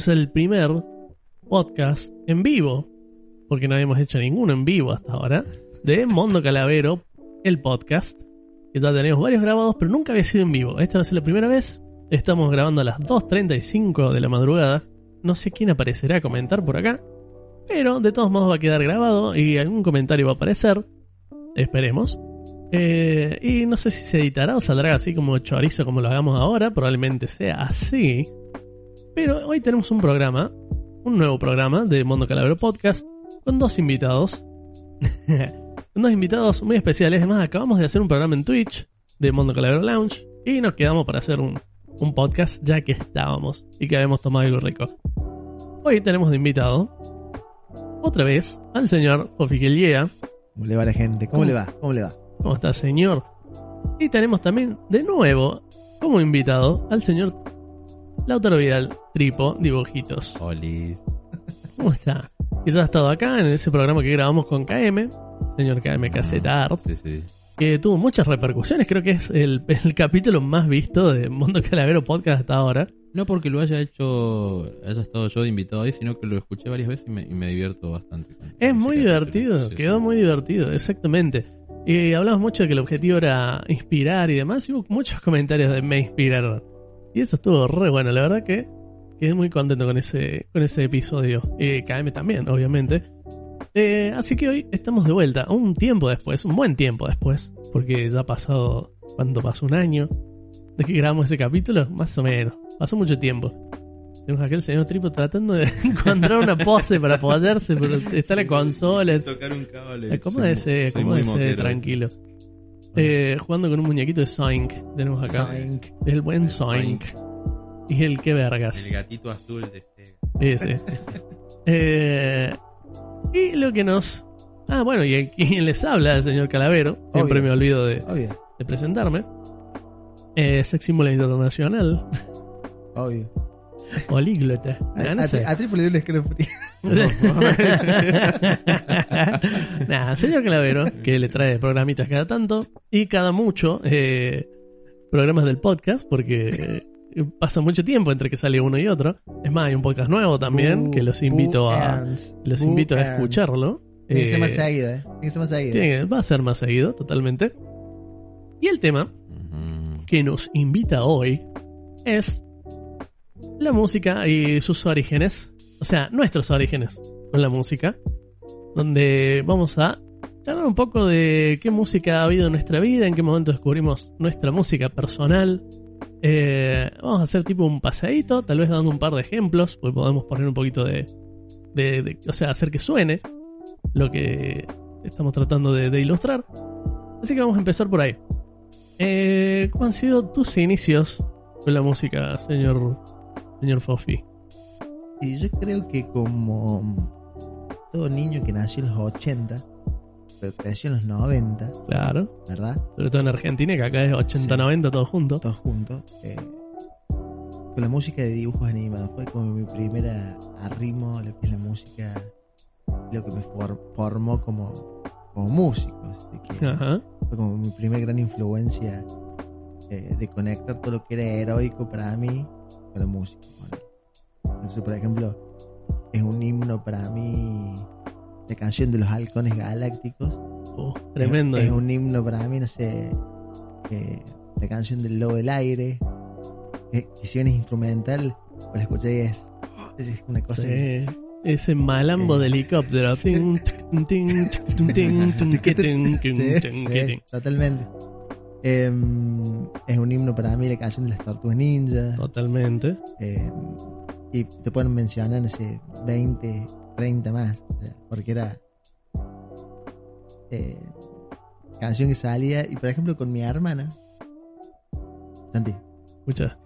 Bienvenidos al primer podcast en vivo, porque no habíamos hecho ninguno en vivo hasta ahora, de Mondo Calavero, el podcast, que ya tenemos varios grabados, pero nunca había sido en vivo. Esta va a ser la primera vez. Estamos grabando a las 2.35 de la madrugada. No sé quién aparecerá a comentar por acá, pero de todos modos va a quedar grabado y algún comentario va a aparecer. Esperemos. Eh, y no sé si se editará o saldrá así como chorizo como lo hagamos ahora. Probablemente sea así. Pero hoy tenemos un programa, un nuevo programa de Mondo Calavero Podcast, con dos invitados. con dos invitados muy especiales. Además, acabamos de hacer un programa en Twitch de Mondo Calavero Lounge y nos quedamos para hacer un, un podcast ya que estábamos y que habíamos tomado algo rico. Hoy tenemos de invitado, otra vez, al señor Ofiqueliea. ¿Cómo le va a la gente? ¿Cómo ¿Cómo? le va? ¿Cómo le va? ¿Cómo está, señor? Y tenemos también, de nuevo, como invitado, al señor Lautaro Vidal, Tripo, Dibujitos. Oli. ¿Cómo está? Que ya ha estado acá en ese programa que grabamos con KM, señor KM Caseta Art, Sí, sí. que tuvo muchas repercusiones. Creo que es el, el capítulo más visto de Mundo Calavero Podcast hasta ahora. No porque lo haya hecho, haya estado yo de invitado ahí, sino que lo escuché varias veces y me, y me divierto bastante. con- Es muy divertido, quedó muy divertido, exactamente. Y hablamos mucho de que el objetivo era inspirar y demás, y hubo muchos comentarios de me inspiraron. Y eso estuvo re bueno, la verdad que quedé muy contento con ese, con ese episodio. Y KM también, obviamente. Eh, así que hoy estamos de vuelta, un tiempo después, un buen tiempo después, porque ya ha pasado, ¿cuánto pasó? ¿Un año? ¿De que grabamos ese capítulo? Más o menos, pasó mucho tiempo. Tenemos aquel señor Tripo tratando de encontrar una pose para apoyarse, pero está la consola, Tocar un cable. Acomódese, Soy muy acomódese moquero. tranquilo. Eh, jugando con un muñequito de Soink. Tenemos acá. Soink. El buen Soink. Y el que vergas. El gatito azul de Sega. Ese. Eh, y lo que nos. Ah, bueno, y quien les habla, el señor Calavero. Siempre Obvio. me olvido de, Obvio, de presentarme. Eh, Sex Simulator Nacional. obvio. Políglota. A, Ah, no a- sé. a Triple le dio un escalofrío. Nada, señor Calavero, que le trae programitas cada tanto y cada mucho eh, programas del podcast, porque eh, pasa mucho tiempo entre que sale uno y otro. Es más, hay un podcast nuevo también que los invito a los invito a escucharlo. Tiene que ser Eh, más seguido, ¿eh? Tiene que ser más seguido. tiene va a ser más seguido, totalmente. Y el tema que nos invita hoy es la música y sus orígenes, o sea, nuestros orígenes con la música, donde vamos a charlar un poco de qué música ha habido en nuestra vida, en qué momento descubrimos nuestra música personal. Eh, vamos a hacer tipo un paseíto, tal vez dando un par de ejemplos, pues podemos poner un poquito de, de- o sea, hacer que suene lo que estamos tratando de, de ilustrar. Así que vamos a empezar por ahí. Eh, ¿Cómo han sido tus inicios con la música, señor, señor Fofi? Y yo creo que como todo niño que nació en los 80, pero creció en los 90, Claro, ¿verdad? sobre todo en Argentina, que acá es 80-90 todo junto. Todos juntos. eh, con la música de dibujos animados. Fue como mi primera arrimo lo que es la música, lo que me for- formó como, como músico. así que Ajá. Fue como mi primera gran influencia eh, de conectar todo lo que era heroico para mí con la música. ¿vale? Entonces, por ejemplo, es un himno para mí la canción de los halcones galácticos. Oh, tremendo. Es, eh. es un himno para mí, no sé, eh, la canción del lobo del aire, eh, que si bien es instrumental, pues la escuché y es, es una cosa que- Sí. Ese malambo Eh, de helicóptero. que que totalmente. Em, es un himno para mí la canción de las tortugas ninja. Totalmente. em, y te pueden mencionar, no sé, 20, 30 más. o sea, porque era eh, canción que salía. Y por ejemplo, con mi hermana. Santi, Escucha.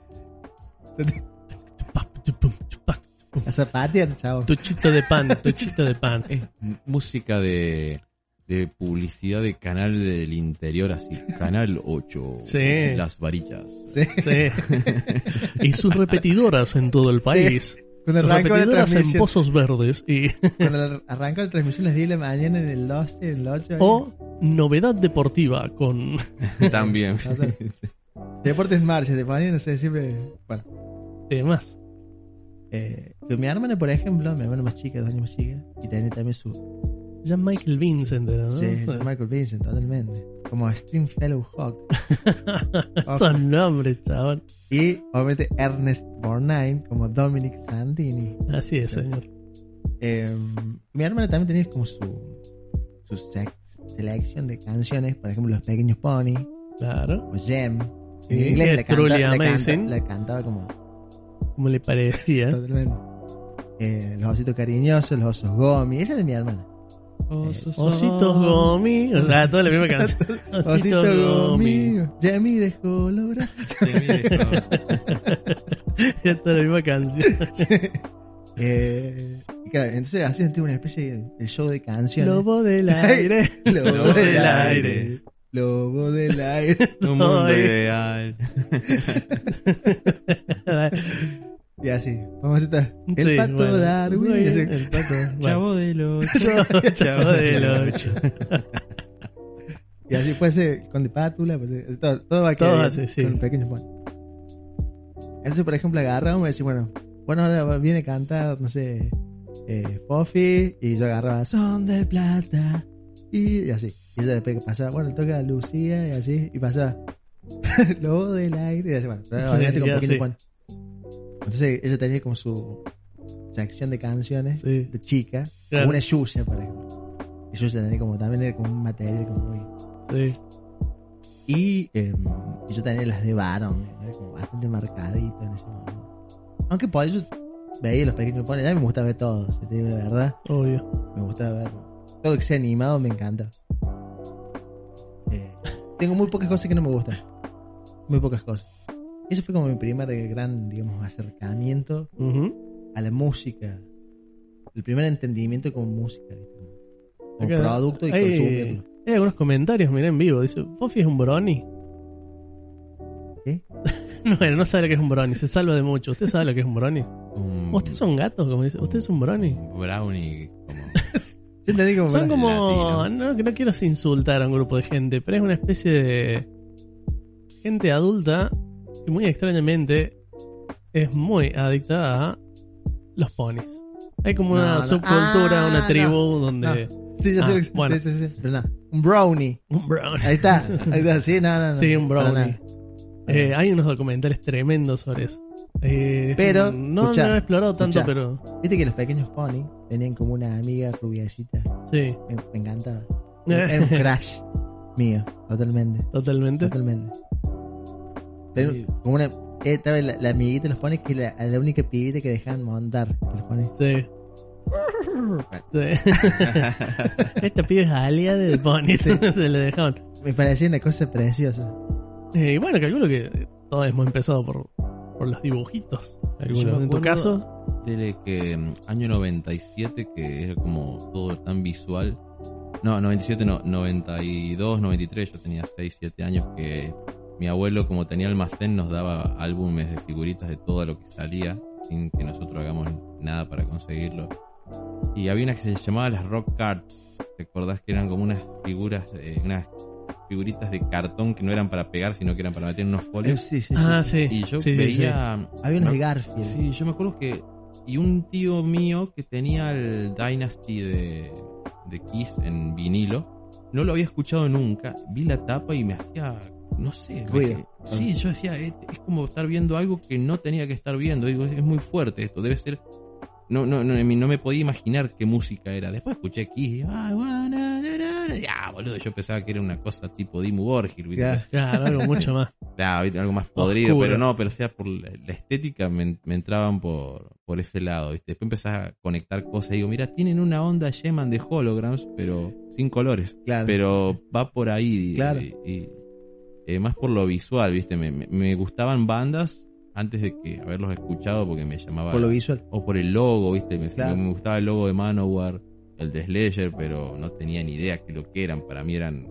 a zapatear, chao. Tuchito de pan, tuchito de pan. Es música de, de publicidad de canal del interior, así. Canal 8. Sí. Las varillas. Sí. Sí. Y sus repetidoras en todo el país. Cuando Sus repetidoras en pozos verdes. Y, cuando arrancó la transmisión, 10 de la mañana en el 12, en el 8. o novedad deportiva con. También. Deportes marcha, te ponían, no sé, siempre. Bueno. Temas. Eh, que mi hermana, por ejemplo, mi hermana más chica, dos años más chica, y tenía también su. Ya Michael Vincent era, ¿no? Sí, Michael Vincent, totalmente. Como Stringfellow Hawk. Son nombres, chaval. Y obviamente Ernest Borgnine, como Dominic Santini. Así es, señor. Eh, mi hermana también tenía como su. su selección de canciones, por ejemplo, Los Pequeños Pony, Claro. o Gem. Sí, En inglés canta- canta- amazing. la cantaba como. Como le parecía. Totalmente. Eh, los ositos cariñosos, los osos gomi. Esa es de mi hermana. Ositos Gomi. O sea, toda la misma canción. Ositos Osito Gomi. Jamie dejó lograr. Era toda la misma canción. Eh, y claro, entonces hacían tipo una especie de, show de canciones. Lobo del aire. Lobo del del aire. aire. Lobo del aire. Un mundo ideal. Y así. Vamos a estar. El Sí, pato bueno. Darwin. El pato. Chavo del 8. Chavo, del ocho. Y así puede ser con de pátula. Pues, eh, todo, todo va a quedar Todo así, sí. Con pequeños ponis. Entonces, por ejemplo, agarramos y decimos, bueno, bueno, ahora viene a cantar, no sé, eh, Puffy. Y yo agarraba, son de plata. Y, y así. Y ella después que pasaba, bueno, toca Lucía y así. Y pasaba, Lobo del aire. Y así, bueno, pero Sí, con ya, pequeños sí. Entonces, ella tenía como su sección de canciones Sí. de chica. Claro. Como una Yuya, por ejemplo. Y Yuya tenía como, también era como un material como muy... Sí. Y, eh, y yo tenía las de varón, como bastante marcadito en ese momento. Aunque por eso veía los pequeños pones, ya me gustaba ver todo, si te digo la verdad. Obvio. Me gustaba ver todo lo que sea animado, me encanta. Eh, tengo muy pocas cosas que no me gustan. Muy pocas cosas. Eso fue como mi primer gran, digamos, acercamiento a la música. El primer entendimiento como música, como producto y hay, consumirlo. hay algunos comentarios, mirá en vivo. Dice, Fofi es un brony. ¿Qué? No, bueno, no sabe lo que es un brony, se salva de mucho. ¿Usted sabe lo que es un brony? Un, ¿Ustedes son gatos? Como dice. ¿Usted es un brony? un brownie. Como, Yo entendí como... Son como... Latino. No, que no quiero insultar a un grupo de gente, pero es una especie de... Gente adulta que muy extrañamente es muy adicta a los ponis. Hay como una No, no. subcultura, Ah, una no. tribu donde... Sí, ya Ah, sé, lo bueno. sí, sí, sí. Pero un brownie. Un brownie. Ahí está, ahí está, sí, no, no, no. Sí, un brownie. Eh, hay unos documentales tremendos sobre eso. Eh, Pero, no, escuchá, no he explorado tanto, escuchá. pero Viste que los pequeños pony tenían como una amiga rubiecita. sí. Me, me encantaba. Era un crash mío, totalmente. Totalmente. Totalmente. Tengo Sí. como una, eh, estaba la, la amiguita de los ponis que era la única pibita que dejaban montar. que los ponis. Sí. Sí. Esta pibe es alia de Pony. Sí. Se le dejaron. Me parecía una cosa preciosa. Eh, y bueno, calculo que todos hemos empezado por, por los dibujitos. Algunos. En tu caso, Tele que mm, año 97, que era como todo tan visual. No, 97 no, 92, 93, yo tenía 6, 7 años que mi abuelo como tenía almacén nos daba álbumes de figuritas de todo lo que salía sin que nosotros hagamos nada para conseguirlo. Y había una que se llamaba las Rock Cards. ¿Te acordás que eran como unas figuras, eh, unas figuritas de cartón que no eran para pegar, sino que eran para meter en unos folios? sí, sí, sí, ah, sí. Y yo Sí, sí, veía... Había unos de Garfield. Sí, yo me acuerdo que. Y un tío mío que tenía el Dynasty de, de Kiss en vinilo, no lo había escuchado nunca. Vi la tapa y me hacía. No sé. Ruido. sí, yo decía, es, es como estar viendo algo que no tenía que estar viendo. Digo, es, es muy fuerte esto, debe ser. No, no, no, no me podía imaginar qué música era. Después escuché Kiss. Ya, boludo, yo pensaba que era una cosa tipo Dimmu Borgir. Claro, algo mucho más. Claro, algo más podrido, Oscuro. pero no, pero sea por la, la estética me, me entraban por, por ese lado, ¿viste? Después empezás a conectar cosas y digo, mira, tienen una onda Sheman de holograms, pero sin colores, Claro. pero va por ahí y, Claro. y- y, eh, más por lo visual, ¿viste? Me, me- me gustaban bandas antes de que haberlos escuchado porque me llamaba Por lo visual. o por el logo, ¿viste? Me, Claro. me gustaba el logo de Manowar, el de Slayer, pero no tenía ni idea que lo que eran, para mí eran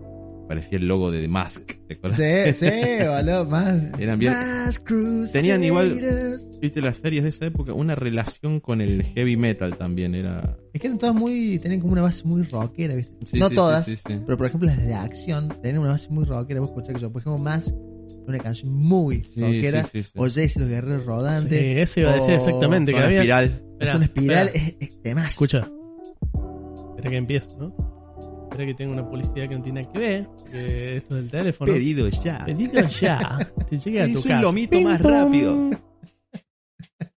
parecía el logo de The Mask, ¿te acuerdas? Sí, sí, boludo, más. Eran bien- Más. Tenían igual- viste las series de esa época, una relación con el heavy metal también era. Es que eran todas muy. Tenían como una base muy rockera, ¿viste? Sí, no sí, todas, sí, sí, sí. pero por ejemplo las de acción tenían una base muy rockera. Vos escuchás que yo, por ejemplo, más una canción muy Sí, rockera. sí, sí, sí. O y los guerreros Sí, rodantes. eso iba a decir exactamente. Que había... espiral. es una espiral, es, es temazo. Escucha. Espera que empiezo, ¿no? Espera que tengo una publicidad que no tiene nada que ver. Que esto del teléfono. Pedido ya. Pedido ya. Te llegue a tu Hizo un casa. lomito más rápido.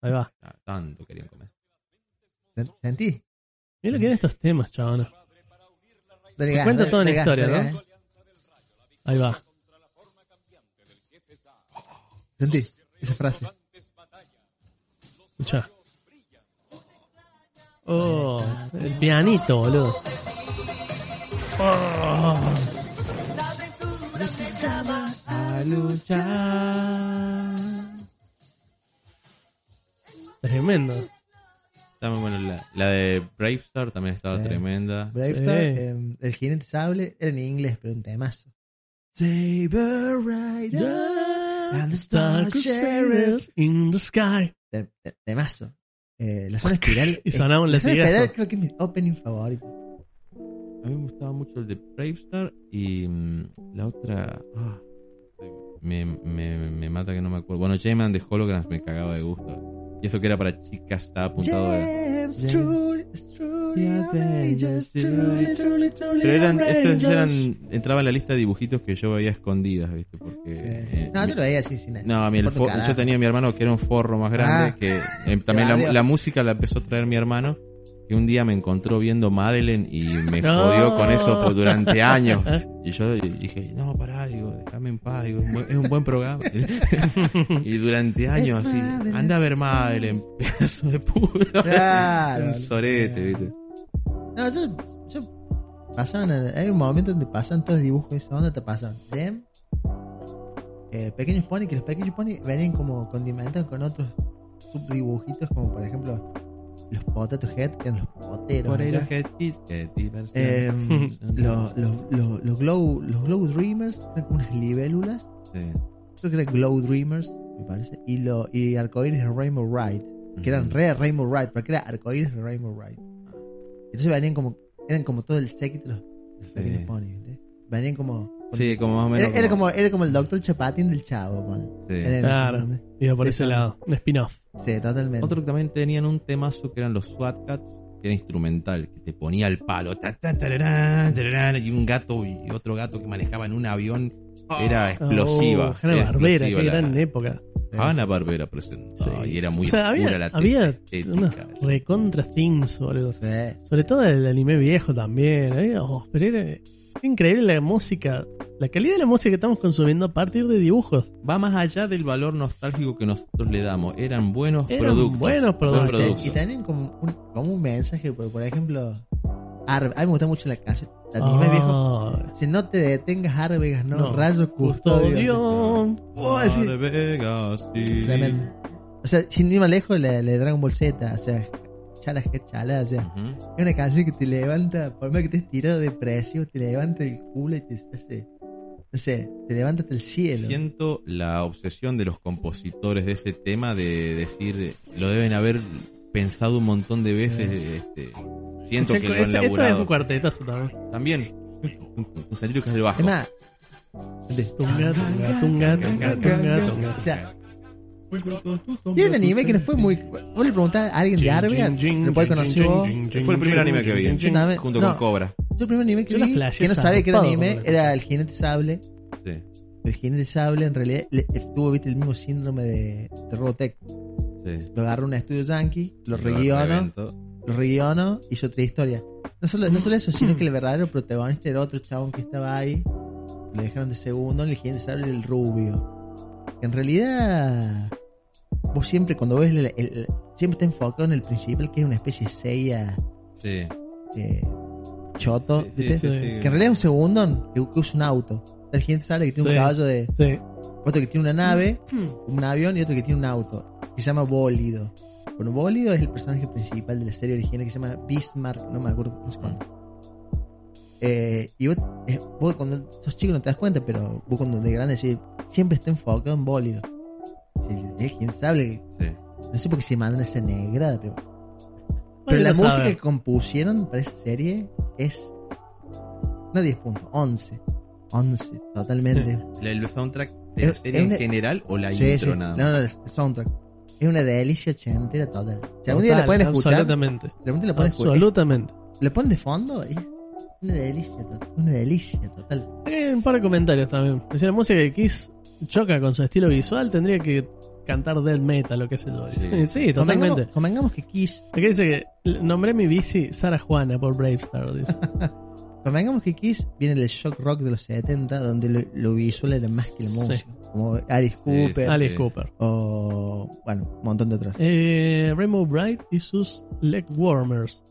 Ahí va. Ah, tanto querían comer. ¿Sentí? Mira lo que eran estos temas, chavana. Dale Te dale- toda gas, historia, ¿no? gas. Ahí va. Sentí esa frase. Escucha. Oh, el pianito, boludo. Oh, A luchar. tremendo. Está muy bueno. La, la de Bravestar también estaba Sí. tremenda. Bravestar, Sí. eh, el jinete sable, era en inglés, pero un temazo. Saber Rider. And the Star Crusaders in the sky. Te- te- Temazo. Eh, la zona espiral. Y sonaba un la zona latigazo. espiral creo que es mi opening favorito. A mí me gustaba mucho el de Bravestar y mm, la otra. ah, me, me, me mata que no me acuerdo. Bueno, J-Man de Holograms me cagaba de gusto. Y eso que era para chicas, estaba apuntado de. James, James. truly, truly, outrageous, truly, truly, truly Pero eran, esos eran, entraba en la lista de dibujitos que yo veía escondidas, ¿viste? Porque. Sí. eh, No, yo lo veía así sin nada. No, a mí el yo tenía a mi hermano que era un forro más grande, Ah. que eh, también la, la música la empezó a traer mi hermano, que un día me encontró viendo Madeleine y me No. jodió con eso por durante años. Y yo dije, no, pará, digo, déjame en paz, digo, es un buen- programa. y durante años así, anda a ver Madeleine, pedazo de puta. Claro. un sorete, ¿viste? No, yo, yo pasaban, hay un momento donde pasan todos los dibujos de esa onda, te pasan Gem, eh, Pequeños Pony, que los Pequeños Pony venían como condimentados con otros subdibujitos, como por ejemplo los Potato Head, que eran los poteros. Acá. los Head Kids, qué diversión. Eh, los, los, los, los glow, los glow Dreamers, eran como unas libélulas, Sí. creo que eran Glow Dreamers, me parece, y, lo, y Arcoiris de Rainbow Ride, que eran re Rainbow Ride, porque era Arcoiris de Rainbow Ride. Entonces venían como, eran como todo el séquito de los, los Sí. pequeños ponies. Venían como... Sí, como más o menos. era, era como, era como el Doctor Chapatin del chavo, ponle. Sí. Claro. Iba por ese lado. Un spin-off. Sí, totalmente. Otro que también tenían un temazo que eran los SWAT Cats, que era instrumental, que te ponía el palo, ta, ta, tararán, tararán, y un gato y otro gato que manejaba en un avión. Era explosiva. Oh, Hanna era Barbera, explosiva qué la- gran época. Hanna Barbera presentó Sí. y era muy o sea, había, la había unos recontra things, boludo. Sí. Sobre todo el anime viejo también. ¿eh? Oh, pero era- increíble la música, la calidad de la música que estamos consumiendo a partir de dibujos. Va más allá del valor nostálgico que nosotros le damos. Eran buenos Eran productos. buenos buen productos. producto. Y tienen como un, como un mensaje, por, por ejemplo. A mí me gusta mucho la calle. El anime viejo. Ah, Si no te detengas, Arvegas, no, no. rayo custodio. Oh, Vegas, sí. Tremendo. O sea, sin ir más lejos, le, le Dragon Ball Z, o sea, chala, chala, o sea, Ujú. es una canción que te levanta, por más que te tirado de precio, te levanta el culo y te hace, no sé, te levanta hasta el cielo. Siento la obsesión de los compositores de ese tema de decir, eh, lo deben haber pensado un montón de veces. Este, siento Che, que lo han ese- esto es laburado. un cuartetazo también. También. Un, un sentido que es el bajo. Es más, de- Tunga, tunga, tunga, tunga, tunga, tunga. o sea, tiene un anime que no fue muy. Vos le preguntás a alguien de Arvega, lo puede conocer vos. Fue el primer anime que vi. Junto con Cobra. Yo el primer anime que vi, que no sabía que era anime, era el jinete sable. Sí. El jinete sable en realidad le- estuvo, viste, el mismo síndrome de, de Robotech. Sí. Lo agarró un estudio yankee, lo reguionó, reventó. lo reguionó, hizo otra historia. No solo, no solo eso, sino que el verdadero protagonista era otro chabón que estaba ahí. Lo dejaron de segundo, el jinete sable el rubio. Que en realidad, vos siempre cuando ves el, el- siempre está enfocado en el principal, que es una especie de sella Sí. eh, choto, Sí, sí, ¿viste? sí, sí. Que en realidad es un segundo que, que usa un auto. El jinete sable que tiene Sí. un caballo de. Sí. Otro que tiene una nave, un avión y otro que tiene un auto. Que se llama Bólido. Bueno, Bólido es el personaje principal de la serie original que se llama Bismarck, no me acuerdo no sé cuánto. Eh, y vos, eh, vos cuando sos chico no te das cuenta, pero vos cuando de grande decís, siempre está enfocado en Bólido. Sí, el jinete sable, Sí. no sé por qué se mandan esa negrada, pero pero la lo música sabe. que compusieron para esa serie es. No 10 puntos, 11. 11, totalmente. ¿La- ¿El soundtrack de la serie en una- general o la Sí, intro sí. nada No, más? no, el soundtrack. Es una delicia ochentera total. Si algún día la Total, pueden escuchar, Absolutamente. si algún día la pueden escuchar, Absolutamente. le ponen de fondo, es una delicia total. Una delicia total. Eh, un par de comentarios también. Decía, la música de Kiss choca con su estilo visual, tendría que cantar death metal o qué sé yo. Sí, totalmente. Convengamos, convengamos que Kiss, Aquí dice que nombré mi bici Sara Juana por Bravestar. Dice. convengamos que Kiss viene del shock rock de los 70, donde lo, lo visual era más que la Sí. música. Como Alice Cooper sí. Alice sí. Cooper. o. Bueno, un montón de otros. Eh, Rainbow Bright y sus leg warmers.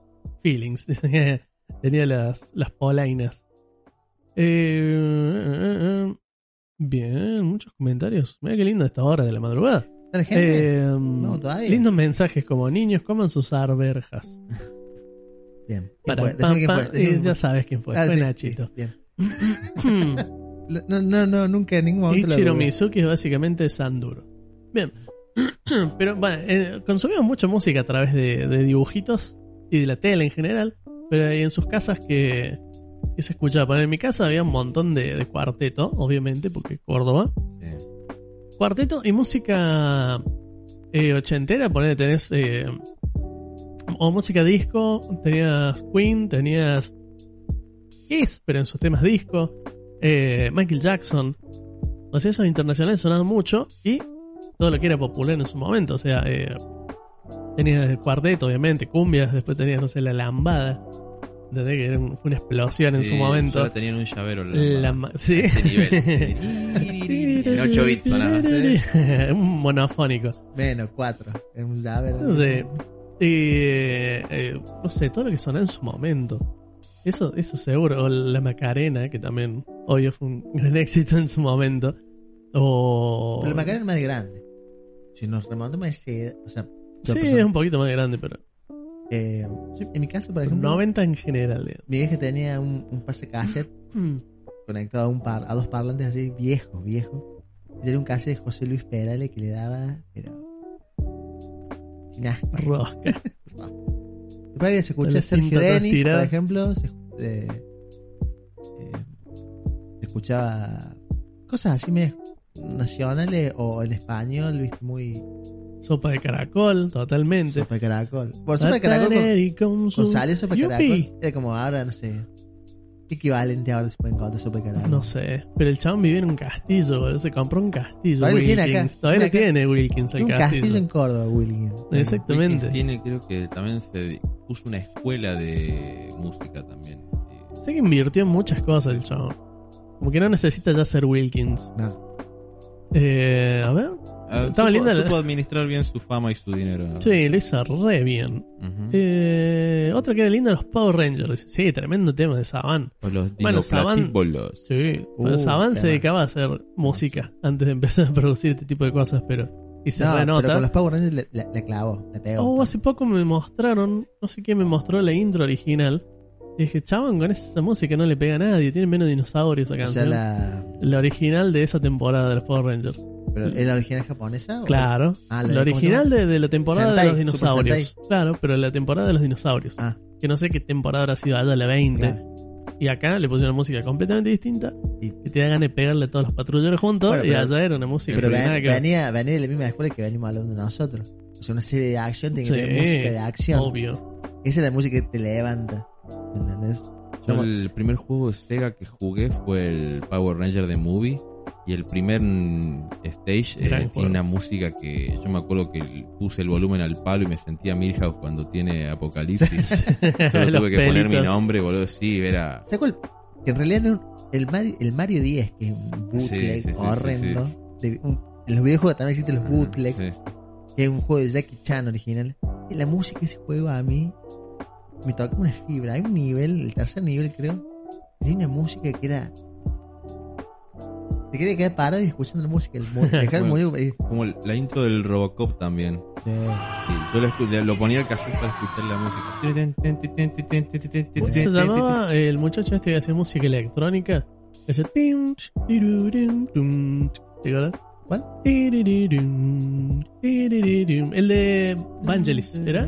Feelings. Dice que tenía las, las polainas. Eh, eh, eh, bien, muchos comentarios. Mira qué lindo esta hora de la madrugada. ¿Está la gente? Eh, No, todavía. lindos mensajes como niños coman sus arberjas. Bien. ¿Quién Para, fue? Quién quién ya sabes quién fue. Ah, fue sí, Nachito. sí, bien. No, no, no, nunca en ningún momento. Ichiro. Mizuki es básicamente Sanduro. Bien. Pero bueno, eh, consumimos mucha música a través de, de dibujitos y de la tele en general. Pero hay en sus casas que, que se escuchaba. Bueno, en mi casa había un montón de, de cuarteto, obviamente, porque Córdoba. Sí. Cuarteto y música eh, ochentera, ponele, tenés. eh, o música disco, tenías Queen, tenías Kiss, pero en sus temas disco, eh, Michael Jackson. O sea, esos internacionales sonaban mucho y todo lo que era popular en su momento. O sea, eh, tenías el cuarteto, obviamente, cumbias, después tenías, no sé, la lambada. Desde que era un- fue una explosión en su momento. Solo tenían un llavero. La, La ma- sí. nivel. en 8 bits sonaba. un monofónico. Menos, cuatro. En un llave. No sé. Eh, eh, no sé, todo lo que sonaba en su momento. Eso, eso seguro. O la Macarena, que también, obvio, fue un gran éxito en su momento. O. Pero la Macarena es más grande. Si nos remontamos a ese. O sea, Sí, persona- es un poquito más grande, pero. eh, yo- en mi casa, por ejemplo, 90 en general, digamos. mi vieja tenía un, un pase cassette Mm. conectado a, un par, a dos parlantes así viejos, viejos. Tenía un cassette de José Luis Perales que le daba. Pero. Sin asco. Rosca. Después se escucha La Sergio Denis, por ejemplo. Se, eh, eh, se escuchaba cosas así medio nacionales o en español, viste, muy Sopa de caracol, totalmente. sopa de caracol. Bueno, sopa de caracol con, con sal y sopa de caracol. Era como ahora, no sé. ¿Qué equivalente ahora se puede encontrar sopa de caracol? No sé, pero el chabón vivía en un castillo, boludo. se compró un castillo. Todavía lo tiene acá, Wilkins. Todavía lo tiene acá. tiene Wilkins el Tiene un castillo castillo. en Córdoba, William. Exactamente. Wilkins tiene, creo que también se puso una escuela de música también. Sé que invirtió en muchas cosas el chavo. Como que no necesita ya ser Wilkins. No. Eh, a ver. Ah, Estaba supo- linda la- supo administrar bien su fama y su dinero. Sí, lo hizo re bien. Eh, otra que era linda, los Power Rangers. Sí, tremendo tema de Saban. O los Bueno, Saban-. Sí, bueno, Uh, Saban se dedicaba a hacer música antes de empezar a producir este tipo de cosas, pero. Y se No, pero renota. con los Power Rangers le, le- le clavó, le pegó. Oh, hace poco me mostraron, no sé quién me mostró la intro original. Y dije, chabón, con esa música no le pega a nadie, tiene menos dinosaurios esa o sea, la... la... original de esa temporada de los Power Rangers. ¿Pero ¿Es la original japonesa? o- Claro. Ah, la la de- ¿cómo se original de, de la temporada Sentai, de los dinosaurios. Claro, pero la temporada de los dinosaurios. Ah, Que no sé qué temporada habrá sido allá, la 20. claro. Y acá le pusieron música completamente distinta. Y- Y te da ganas de pegarle a todos los patrulleros juntos. Bueno, y allá era una música Pero que ven- venía, venía de la misma escuela que venimos hablando de nosotros. O sea, una serie de acción tiene que Sí, tener música de acción. Obvio. Esa es la música que te levanta. ¿Entendés? Yo Como- el primer juego de Sega que jugué fue el Power Ranger de Movie. Y el primer mm, stage eh, tiene una música que yo me acuerdo que puse el volumen al palo y me sentía Milhouse cuando tiene apocalipsis. Solo tuve que poner mi nombre, boludo. Sí, era. ¿Sabes cuál? Que en realidad el, Mario, el Mario 10, que es un bootleg Sí, sí, sí, horrendo. sí, de un- en los videojuegos también existen los bootlegs, Sí. que es un juego de Jackie Chan original. Y la música de ese juego a mí me toca una fibra. Hay un nivel, el tercer nivel creo, tiene una música que era. Te quería quedar parado y escuchando la música. El, dejar el Bueno. muñeco y- Como el- la intro del Robocop también. Sí. Sí, yo lo, ponía al cassette para escuchar la música. ¿Cómo se llamaba el muchacho este que hacía música electrónica? Ese. ¿Te acuerdas? ¿Cuál? El de Vangelis, ¿era?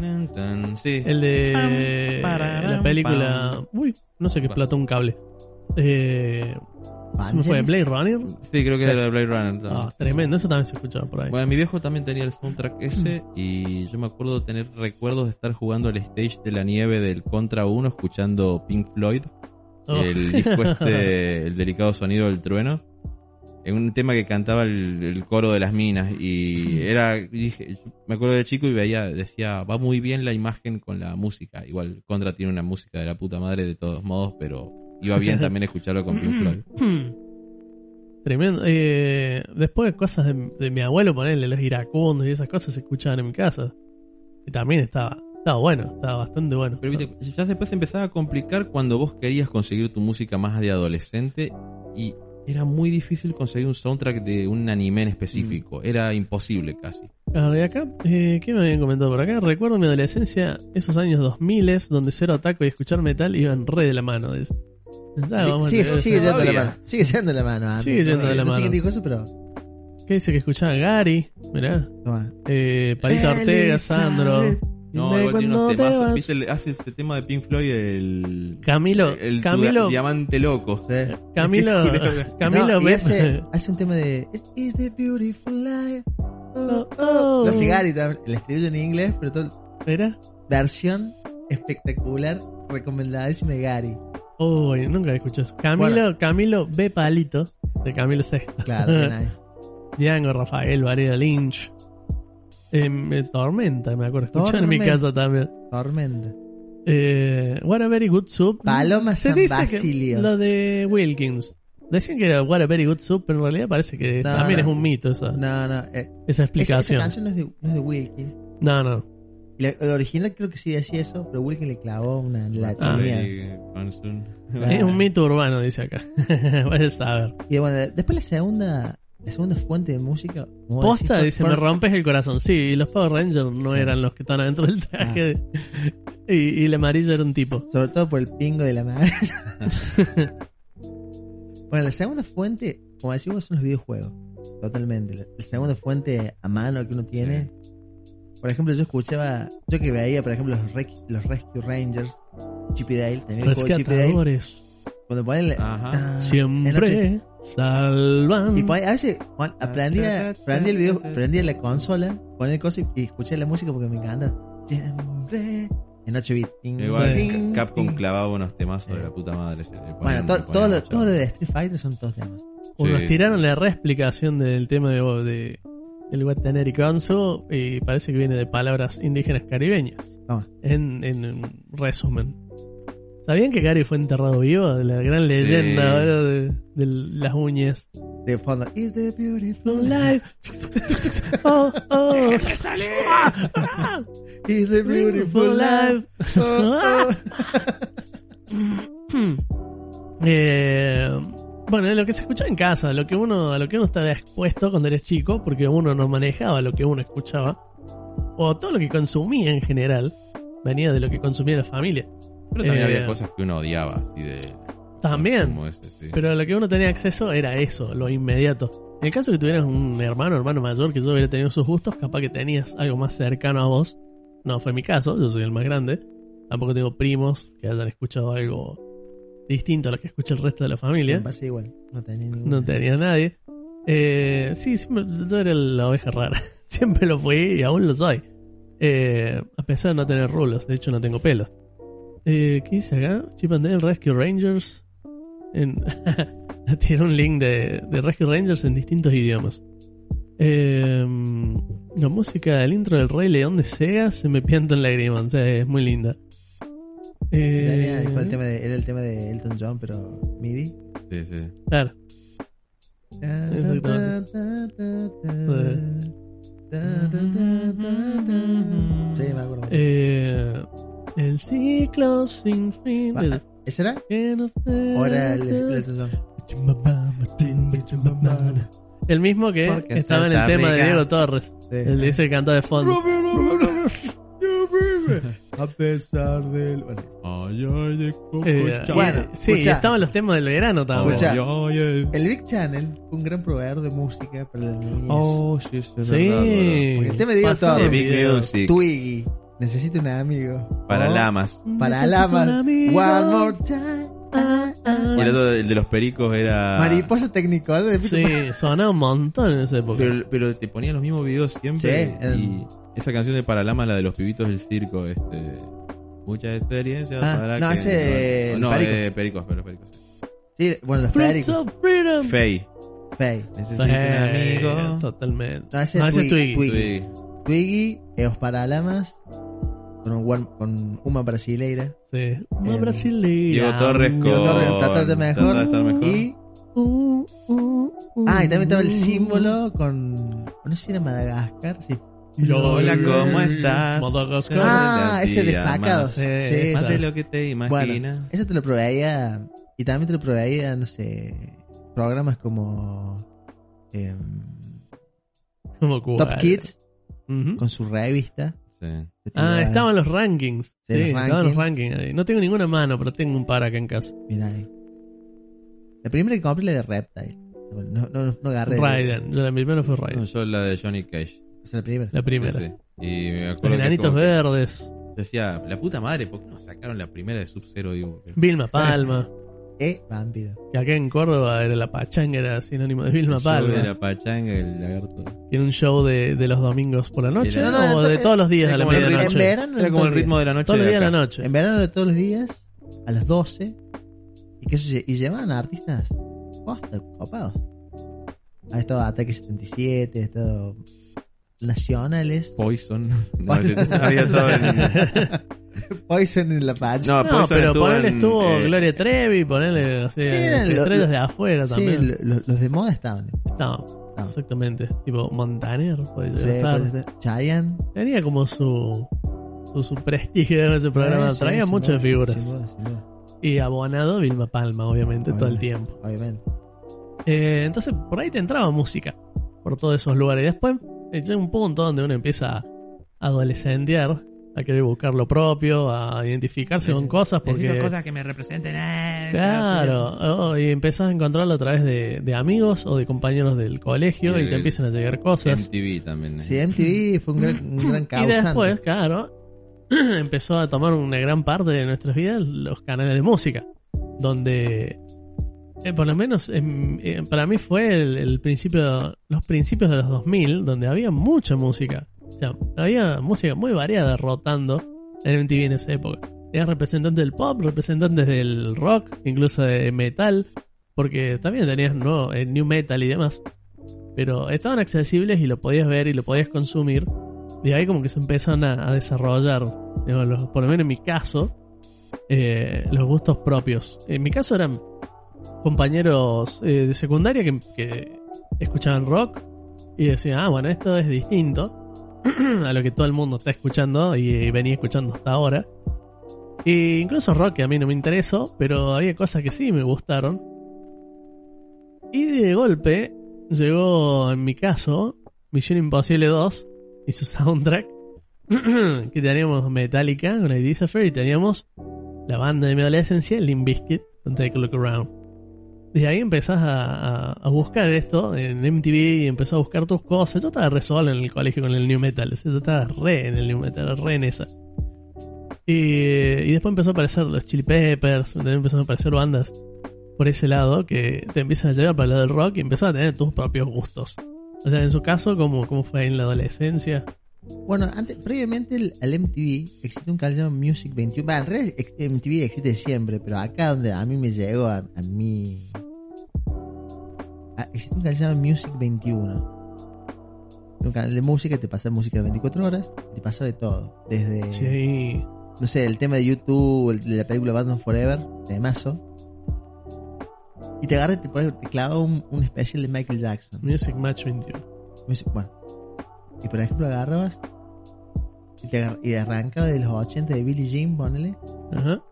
Sí. El de la película. Uy, no sé qué explotó un cable. Eh, ¿Se me fue? ¿Blade Runner? Sí, creo que era de Blade Runner. también. Ah, tremendo, eso también se escuchaba por ahí. Bueno, mi viejo también tenía el soundtrack ese y yo me acuerdo tener recuerdos de estar jugando el stage de la nieve del Contra 1 escuchando Pink Floyd, Oh. el disco este, el delicado sonido del trueno, en un tema que cantaba el, el coro de las minas y era, dije, me acuerdo de chico y veía, decía, va muy bien la imagen con la música, igual Contra tiene una música de la puta madre de todos modos, pero iba bien también escucharlo con Pink Floyd. Hmm. Tremendo. Eh, después cosas de, de mi abuelo, ponerle los iracundos y esas cosas se escuchaban en mi casa. Y también estaba, estaba bueno, estaba bastante bueno. Pero viste, ya después empezaba a complicar cuando vos querías conseguir tu música más de adolescente y era muy difícil conseguir un soundtrack de un anime en específico. Era imposible casi. A ver, acá, eh, ¿qué me habían comentado por acá? Recuerdo mi adolescencia, esos años 2000 donde ser otaku y escuchar metal iban re de la mano. es- Sí, vamos a sigue, yendo de la mano. Sigue yendo de la mano. ah, Sigue yendo de la no sé mano. quién dijo eso, pero. ¿Qué dice que escuchaba Gary? Mirá. Toma. Eh, Parita Ortega, Sandro. No, igual tiene unos temazos. vas. ¿Viste? el- Hace este tema de Pink Floyd, el. Camilo, el Camilo, diamante loco. Sí. Camilo, Camilo, No, hace, hace un tema de it's the beautiful life. Oh, Oh, oh. Lo hace Gary también. El escribió en inglés, pero toda ¿Era? versión espectacular, recomendadísima de Gary. Uy, nunca escuché eso. Camilo, Bueno. Camilo B. Palito, de Camilo Sexto. Claro, bien ahí. Django, Rafael, Varela Lynch. Em, eh, Tormenta, me acuerdo. Escuchar en mi casa también. Tormenta. Eh, What a Very Good Soup. Paloma Se San dice Basilio. que lo de Wilkins. Decían que era What a Very Good Soup, pero en realidad parece que No, también no. es un mito esa, No, no. eh, esa esa, esa explicación. canción no es de, no es de Wilkin. No, no. La- El original creo que sí decía eso, pero Wilkin le clavó una Ah. latinidad. Ah. Es un mito urbano, dice acá. Puedes saber. Y bueno, después la segunda, la segunda fuente de música. Posta, decís, dice, me rompes el corazón. Sí, y los Power Rangers no Sí. eran los que están adentro del traje. Ah. Y, y el amarillo era un tipo. Sobre todo por el pingo de la madre. bueno, la segunda fuente, como decimos, son los videojuegos. Totalmente. La, la segunda fuente a mano que uno tiene. Por ejemplo, yo escuchaba, yo que veía, por ejemplo, los, los Rescue Rangers, Chip y Dale, también. Rescatadores. Cuando ponen Ajá. Ah, Siempre salvan. Y pon- a veces Juan, aprendía, aprendía el video, aprendía la consola, ponía el coso y, y escuché la música porque me encanta. Siempre en 8 bits. Igual ting, Capcom ting. clavaba unos temazos de la puta madre. Bueno, to- ponían todo, lo, todo lo de Street Fighter son todos temas. O nos Sí. tiraron la reexplicación del tema de, de el Guataneri Kanso y parece que viene de palabras indígenas caribeñas. Toma. En, en resumen. ¿Sabían que Gary fue enterrado vivo? De la gran leyenda Sí. ¿verdad? de, de las uñas. De fondo. Is the beautiful Life. Oh, oh. Ah, Is the beautiful life. Oh, oh. Eh, bueno, lo que se escuchaba en casa, lo que uno, a lo que uno estaba expuesto cuando eres chico, porque uno no manejaba lo que uno escuchaba, o todo lo que consumía en general, venía de lo que consumía la familia. Pero también Eh, había cosas que uno odiaba, así de. También, consumo ese, sí. pero lo que uno tenía acceso era eso, lo inmediato. En el caso que tuvieras un hermano, hermano mayor que yo hubiera tenido sus gustos, capaz que tenías algo más cercano a vos. No fue mi caso, yo soy el más grande. Tampoco tengo primos que hayan escuchado algo distinto a lo que escucha el resto de la familia. Me pasa igual. No tenía. No tenía nadie. Eh, sí, siempre, yo era la oveja rara. Siempre lo fui y aún lo soy. Eh, a pesar de no tener rulos, de hecho no tengo pelos. Eh, ¿Qué dice acá? Chip and Dale Rescue Rangers. En... Tiene un link de, de Rescue Rangers en distintos idiomas. Eh, la música del intro del Rey León de Sega se me pianta en lágrimas. o sea, es muy linda. Eh, fue el tema de- era el tema de Elton John, pero MIDI. Sí, sí. claro. Sí, me acuerdo. Eh, el ciclo sin fin. Va, del ¿Ese era? que nos ¿O era el, el John? El mismo que Porque estaba en el tema de. Diego Torres. Sí. El de ese que canta de fondo. A pesar del. Bueno, Ay, ay, Eh. Bueno, sí, escuchá. estaban los temas del verano también. Escuchá. Ay, ay, ay. el Big Channel fue un gran proveedor de música para la niñez. Oh, sí, sí, Sí. verdad. Porque el tema de Diego Torres. Twiggy. Necesito un amigo. Para Oh, lamas. Para Necesito lamas. un amigo. One more time. Ah, ah. Y el otro, el de los pericos era. Mariposa Technicolor de Sí, sonaba un montón en esa época. Pero, pero te ponían los mismos videos siempre. Sí, el- Y esa canción de Paralamas, la de los pibitos del circo, este. Mucha experiencia Ah, para no, que. ese, el no, Perico. eh, pericos, pero pericos. Sí, bueno, los Freedom. Fey. Fey. Necesito un amigo. Totalmente. No, ese No, es ese es Twiggy. Twiggy. Twiggy. Twiggy, Eos Paralamas. Con, con una brasileira. Sí. Una Em, brasileña. Diego Torres con. Diego Torres, mejor. Tratar. Y. Uh, uh, uh, Ah, y también estaba el símbolo con. No sé si era Madagascar. Sí. Hola, ¿cómo estás? Madagascar. Ah, ese de sacados. más- Sí, eh, Más de lo que te Bueno, imaginas. eso te lo proveía. Y también te lo proveía, no sé. Programas como. em. Top Kids, con su revista. Sí. Ah, estaban los rankings. Sí, los estaban los rankings. rankings ahí. No tengo ninguna mano, pero tengo un par acá en casa. Mirá ahí. La primera que compré la de Reptile. No, no, no agarré. de- Raiden. Yo la primera fue No, Raiden. yo la de Johnny Cage. O sea, la primera. La primera. Sí, sí. Y me Los acuerdo que enanitos verdes. decía, la puta madre, ¿por qué no sacaron la primera de Sub-Zero? Vilma Palma. Eh, vampiro. Que acá en Córdoba era la pachanga, era sinónimo de Vilma el show Palma. de la pachanga, el lagarto. Tiene un show de, de los domingos por la noche Era- o No, no, de era- todos los días era a la como el ritmo- En medianoche. verano. Era como el ritmo de la noche. Todos los de días a la acá. noche. En verano de todos los días, a las 12. Y, que eso, lle- y llevaban a artistas posta, copados. Ha estado Ataque 77, ha estado nacionales. Poison. No, ese- había todo en- Poison en la patch. No, pero estuvo ponele en, estuvo eh, Gloria Trevi, ponele así, Sí, eran lo- estrellas lo- de afuera sí, también. lo- lo- los de moda estaban. No, No. exactamente. Tipo Montaner, puede Sí, estar. puede ser. Chayanne. Tenía como su, su, su prestigio en ese programa. Sí, Traía muchas figuras. Duda. Y abonado Vilma Palma, obviamente, todo el tiempo. Obviamente. Eh, entonces, por ahí te entraba música. Por todos esos lugares. Y después eh, llega un punto donde uno empieza a adolescentear, a querer buscar lo propio, a identificarse con cosas. Porque, Necesito cosas que me representen. eh, Claro, oh, y empezás a encontrarlo a través de, de amigos o de compañeros del colegio Y y, el- te empiezan a llegar cosas. MTV también. eh. Sí, MTV fue un gran, un gran Y después, claro, empezó a tomar una gran parte de nuestras vidas los canales de música, donde, eh, por lo menos em, eh, para mí fue el, el principio, los principios de los 2000, donde había mucha música. O sea, había música muy variada rotando en MTV en esa época. Tenías representantes del pop, representantes del rock, incluso de metal, porque también tenías ¿no? el new metal y demás. Pero estaban accesibles y lo podías ver y lo podías consumir y ahí como que se empezaron a, desarrollar, digamos, por lo menos en mi caso, eh, los gustos propios. En mi caso eran compañeros eh, de secundaria que, que escuchaban rock y decían, ah, bueno, esto es distinto a lo que todo el mundo está escuchando y, venía escuchando hasta ahora. E incluso rock a mí no me interesó, pero había cosas que sí me gustaron. Y de golpe llegó, en mi caso, Misión Imposible 2 y su soundtrack. que teníamos Metallica con Eddie Zephyr y teníamos la banda de mi adolescencia, Limp Bizkit, Take a Look Around. Desde ahí empezás a, buscar esto en MTV y empezás a buscar tus cosas. Yo estaba re solo en el colegio con el New Metal. Yo estaba re en el New Metal, re en esa. Y, y después empezó a aparecer los Chili Peppers, también empezaron a aparecer bandas por ese lado que te empiezan a llevar para el lado del rock y empezás a tener tus propios gustos. O sea, en su caso, ¿cómo, cómo fue en la adolescencia? Bueno, antes, previamente al MTV existe un canal llamado Music 21. Bueno, en realidad MTV existe siempre, pero acá donde a mí me llegó, a mí... Ah, existe un canal llamado Music 21. Un canal de música que te pasa música de 24 horas y te pasa de todo. Desde, Sí. no sé, el tema de YouTube, el de la película Batman Forever, de mazo. Y te agarra y te, pone- te clava un, un especial de Michael Jackson. Music Match 21. Music- Bueno. Y por ejemplo agarrabas y, te agar- y arrancaba de los 80 de Billie Jean, ponele, Ajá.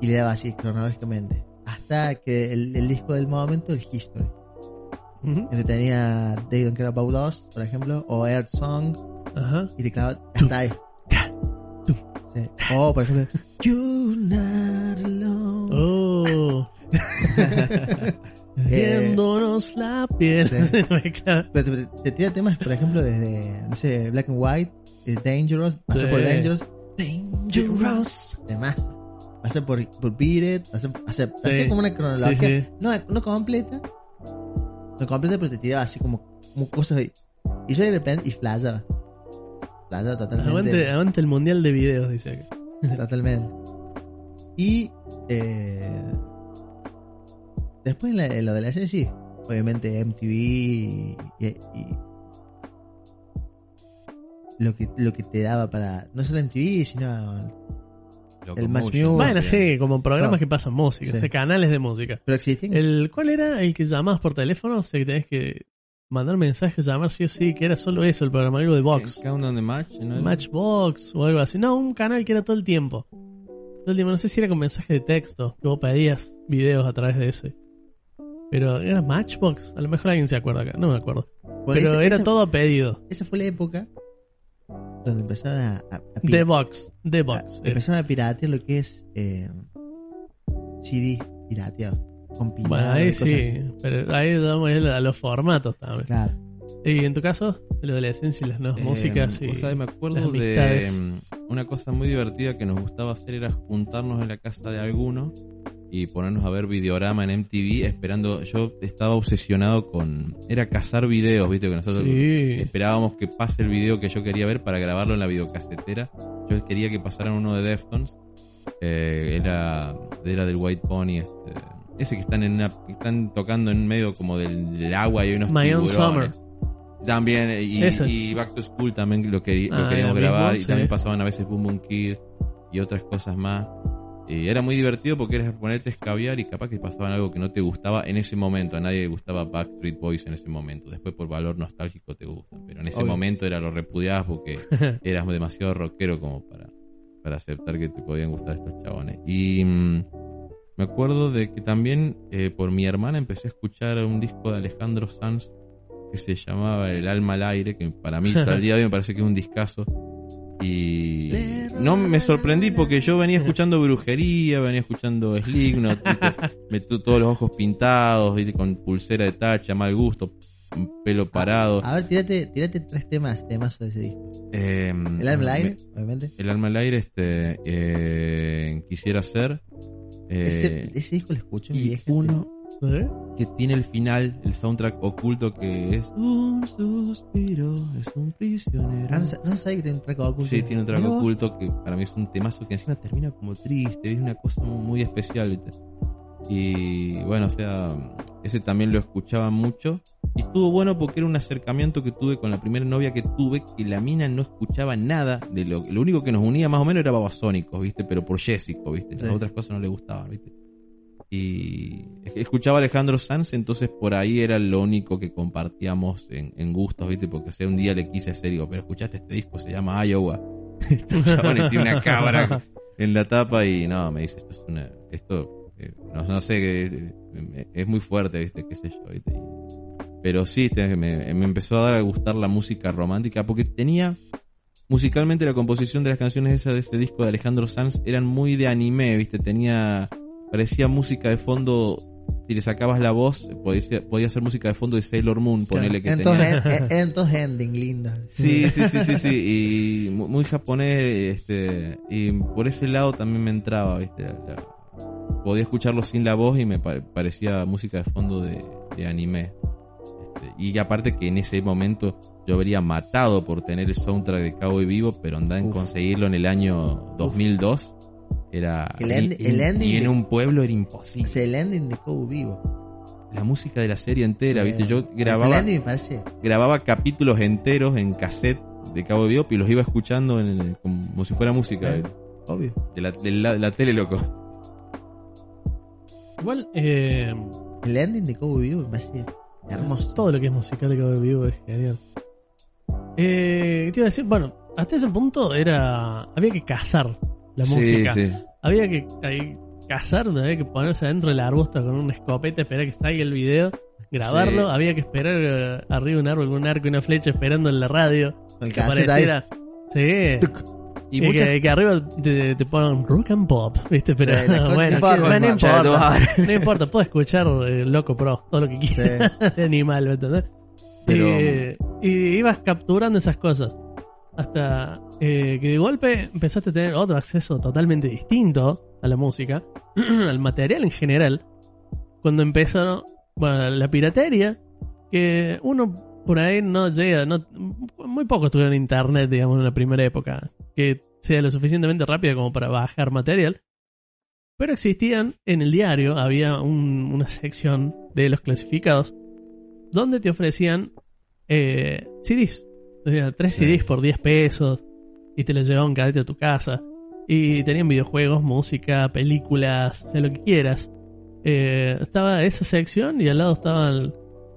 y le daba así cronológicamente. Hasta que el, el disco del momento, el History. Ujú. Que tenía They Don't Care About Us, por ejemplo, o Earth Song, Ajá. y te clavaba hasta. Sí. O por ejemplo, You're Not Alone. Oh. Viéndonos la piel. Sí. Pero te, te tira temas, por ejemplo, desde, no sé, Black and White, eh, Dangerous, pasa Sí. por Dangerous, Dangerous, además, pasa por, por Beat It, Sí. hacía como una cronología. No, no completa, pero te tiraba así como, como cosas ahí. Y yo de repente, y flashaba, flashaba totalmente. Aguante, aguante el mundial de videos, dice acá. Totalmente. Y eh, después en la, en la adolescencia, sí, obviamente MTV y, y- y lo que lo que te daba para no solo MTV, sino El Match. Music. Bueno, sí, como programas Claro. que pasan música, Sí. o sea, canales de música. pero existían El, ¿Cuál era el que llamabas por teléfono? O sea, que tenés que mandar mensajes, llamar sí o sí, que era solo eso, el programa, algo de Vox. Countdown de Match, ¿no? era? Matchbox o algo así. No, un canal que era todo el tiempo. Todo el tiempo. No sé si era con mensaje de texto, que vos pedías videos a través de ese. Pero era Matchbox. A lo mejor alguien se acuerda acá, no me acuerdo. Bueno, Pero ese- era todo a pedido. Esa fue la época donde empezaron a, a, a The Box. The a- Box. era. empezaron a piratear lo que es eh, CD pirateado. Compilado Bueno, ahí cosas sí. así. Pero ahí damos el- a los formatos también. Claro. Y en tu caso, de la adolescencia y las nuevas Eh, músicas. Y... vos sabés, me acuerdo de mm, una cosa muy divertida que nos gustaba hacer era juntarnos en la casa de alguno y ponernos a ver videorama en MTV esperando yo estaba obsesionado con era cazar videos viste que nosotros Sí. esperábamos que pase el video que yo quería ver para grabarlo en la videocasetera yo quería que pasaran uno de Deftones eh, era era del White Pony este, ese que están en una, que están tocando en medio como del, del agua y hay unos My Own tiburones. Summer. También, eh, y, Back to School también lo, queri- lo Ah, queríamos grabar. mismo, y también pasaban a veces Boom Boom Kid y otras cosas más. Y era muy divertido porque eras ponerte a escabiar y capaz que pasaban algo que no te gustaba en ese momento. A nadie le gustaba Backstreet Boys en ese momento. Después por valor nostálgico te gusta. Pero en ese Obvio. momento era lo repudiabas porque eras demasiado rockero como para, para aceptar que te podían gustar estos chabones. Y mm, me acuerdo de que también eh, por mi hermana empecé a escuchar un disco de Alejandro Sanz que se llamaba El alma al aire, que para mí hasta el día de hoy me parece que es un discazo. Y no me sorprendí porque yo venía escuchando brujería, venía escuchando ¿viste? me todos los ojos pintados, ¿viste? con pulsera de tacha, mal gusto, pelo parado. A ver, tírate, tírate tres temas, temas de ese disco. Eh, El alma al me- aire, obviamente. El alma al aire, este, eh, quisiera ser. eh, Este- ese disco lo escucho y uno ¿Eh? que tiene el final, el soundtrack oculto que es un suspiro, es un prisionero. Ah, no, no sabía que tiene un track oculto. Sí, tiene un track oculto que para mí es un temazo que encima termina como triste, es una cosa muy especial, ¿viste? Y bueno, o sea, ese también lo escuchaba mucho. Y estuvo bueno porque era un acercamiento que tuve con la primera novia que tuve, que la mina no escuchaba nada de lo Lo único que nos unía más o menos era Babasónicos, ¿viste? Pero por Jessico, ¿viste? Las Sí. otras cosas no le gustaban, ¿viste? Y escuchaba a Alejandro Sanz, entonces por ahí era lo único que compartíamos en, en gustos, ¿viste? Porque o un día le quise hacer, digo, pero escuchaste este disco, se llama Iowa. Este y tiene una cabra en la tapa y no, me dice, esto es una, esto, eh, no, no sé, que, eh, es muy fuerte, ¿viste? ¿Qué sé yo? ¿viste? Pero sí, te- me, me empezó a dar a gustar la música romántica porque tenía, musicalmente la composición de las canciones esas de ese disco de Alejandro Sanz eran muy de anime, ¿viste? Tenía, parecía música de fondo, si le sacabas la voz, podía, podía ser música de fondo de Sailor Moon, ponele que Entonces, tenía. en- en- entonces ending, lindo. Sí, sí, sí, sí, sí. Y mu- muy japonés, este, y por ese lado también me entraba, ¿viste? La- la- podía escucharlo sin la voz y me pa- parecía música de fondo de, de anime. Este, y aparte que en ese momento yo habría matado por tener el soundtrack de Cowboy Vivo, pero andar en conseguirlo en el año 2002 era... El end- y, el y- ending y en de- un pueblo era imposible. Es el ending de Cobo Vivo. La música de la serie entera, Sí. ¿viste? Yo El grababa ending me parece. grababa capítulos enteros en cassette de Cabo Viop y los iba escuchando en el- como si fuera música de, Obvio. de la, de la- de la tele, loco. Igual, eh, El ending de Cobo Vivo me parece hermoso. todo lo que es musical de Cabo Vivo es genial. Eh, te iba a decir, bueno, hasta ese punto era. Había que cazar la música. Sí. Había que ahí, cazar, había que ponerse adentro del arbusto con un escopete, esperar que salga el video, grabarlo. Sí. Había que esperar eh, arriba de un árbol un arco y una flecha esperando en la radio. El Que apareciera. Sí. Tuc. Y que, muchas- que- que arriba te, te ponen rock and pop, ¿viste? Pero Sí, bueno, no que- importa, no, no importa. importa. No importa, puedo escuchar eh, Loco Pro, todo lo que quiera de animal, ¿me entendés? Pero- Eh, y ibas capturando esas cosas. Hasta eh, que de golpe empezaste a tener otro acceso totalmente distinto a la música, al material en general. Cuando empezó bueno, la piratería, que uno por ahí no llega, no, muy pocos tuvieron internet, digamos, en la primera época, que sea lo suficientemente rápida como para bajar material. Pero existían en el diario, había un- una sección de los clasificados donde te ofrecían eh, CDs. O sea, tres. CDs por 10 pesos y te los llevaban cada vez a tu casa. Y tenían videojuegos, música, películas, o sea, lo que quieras. Eh, estaba esa sección y al lado estaban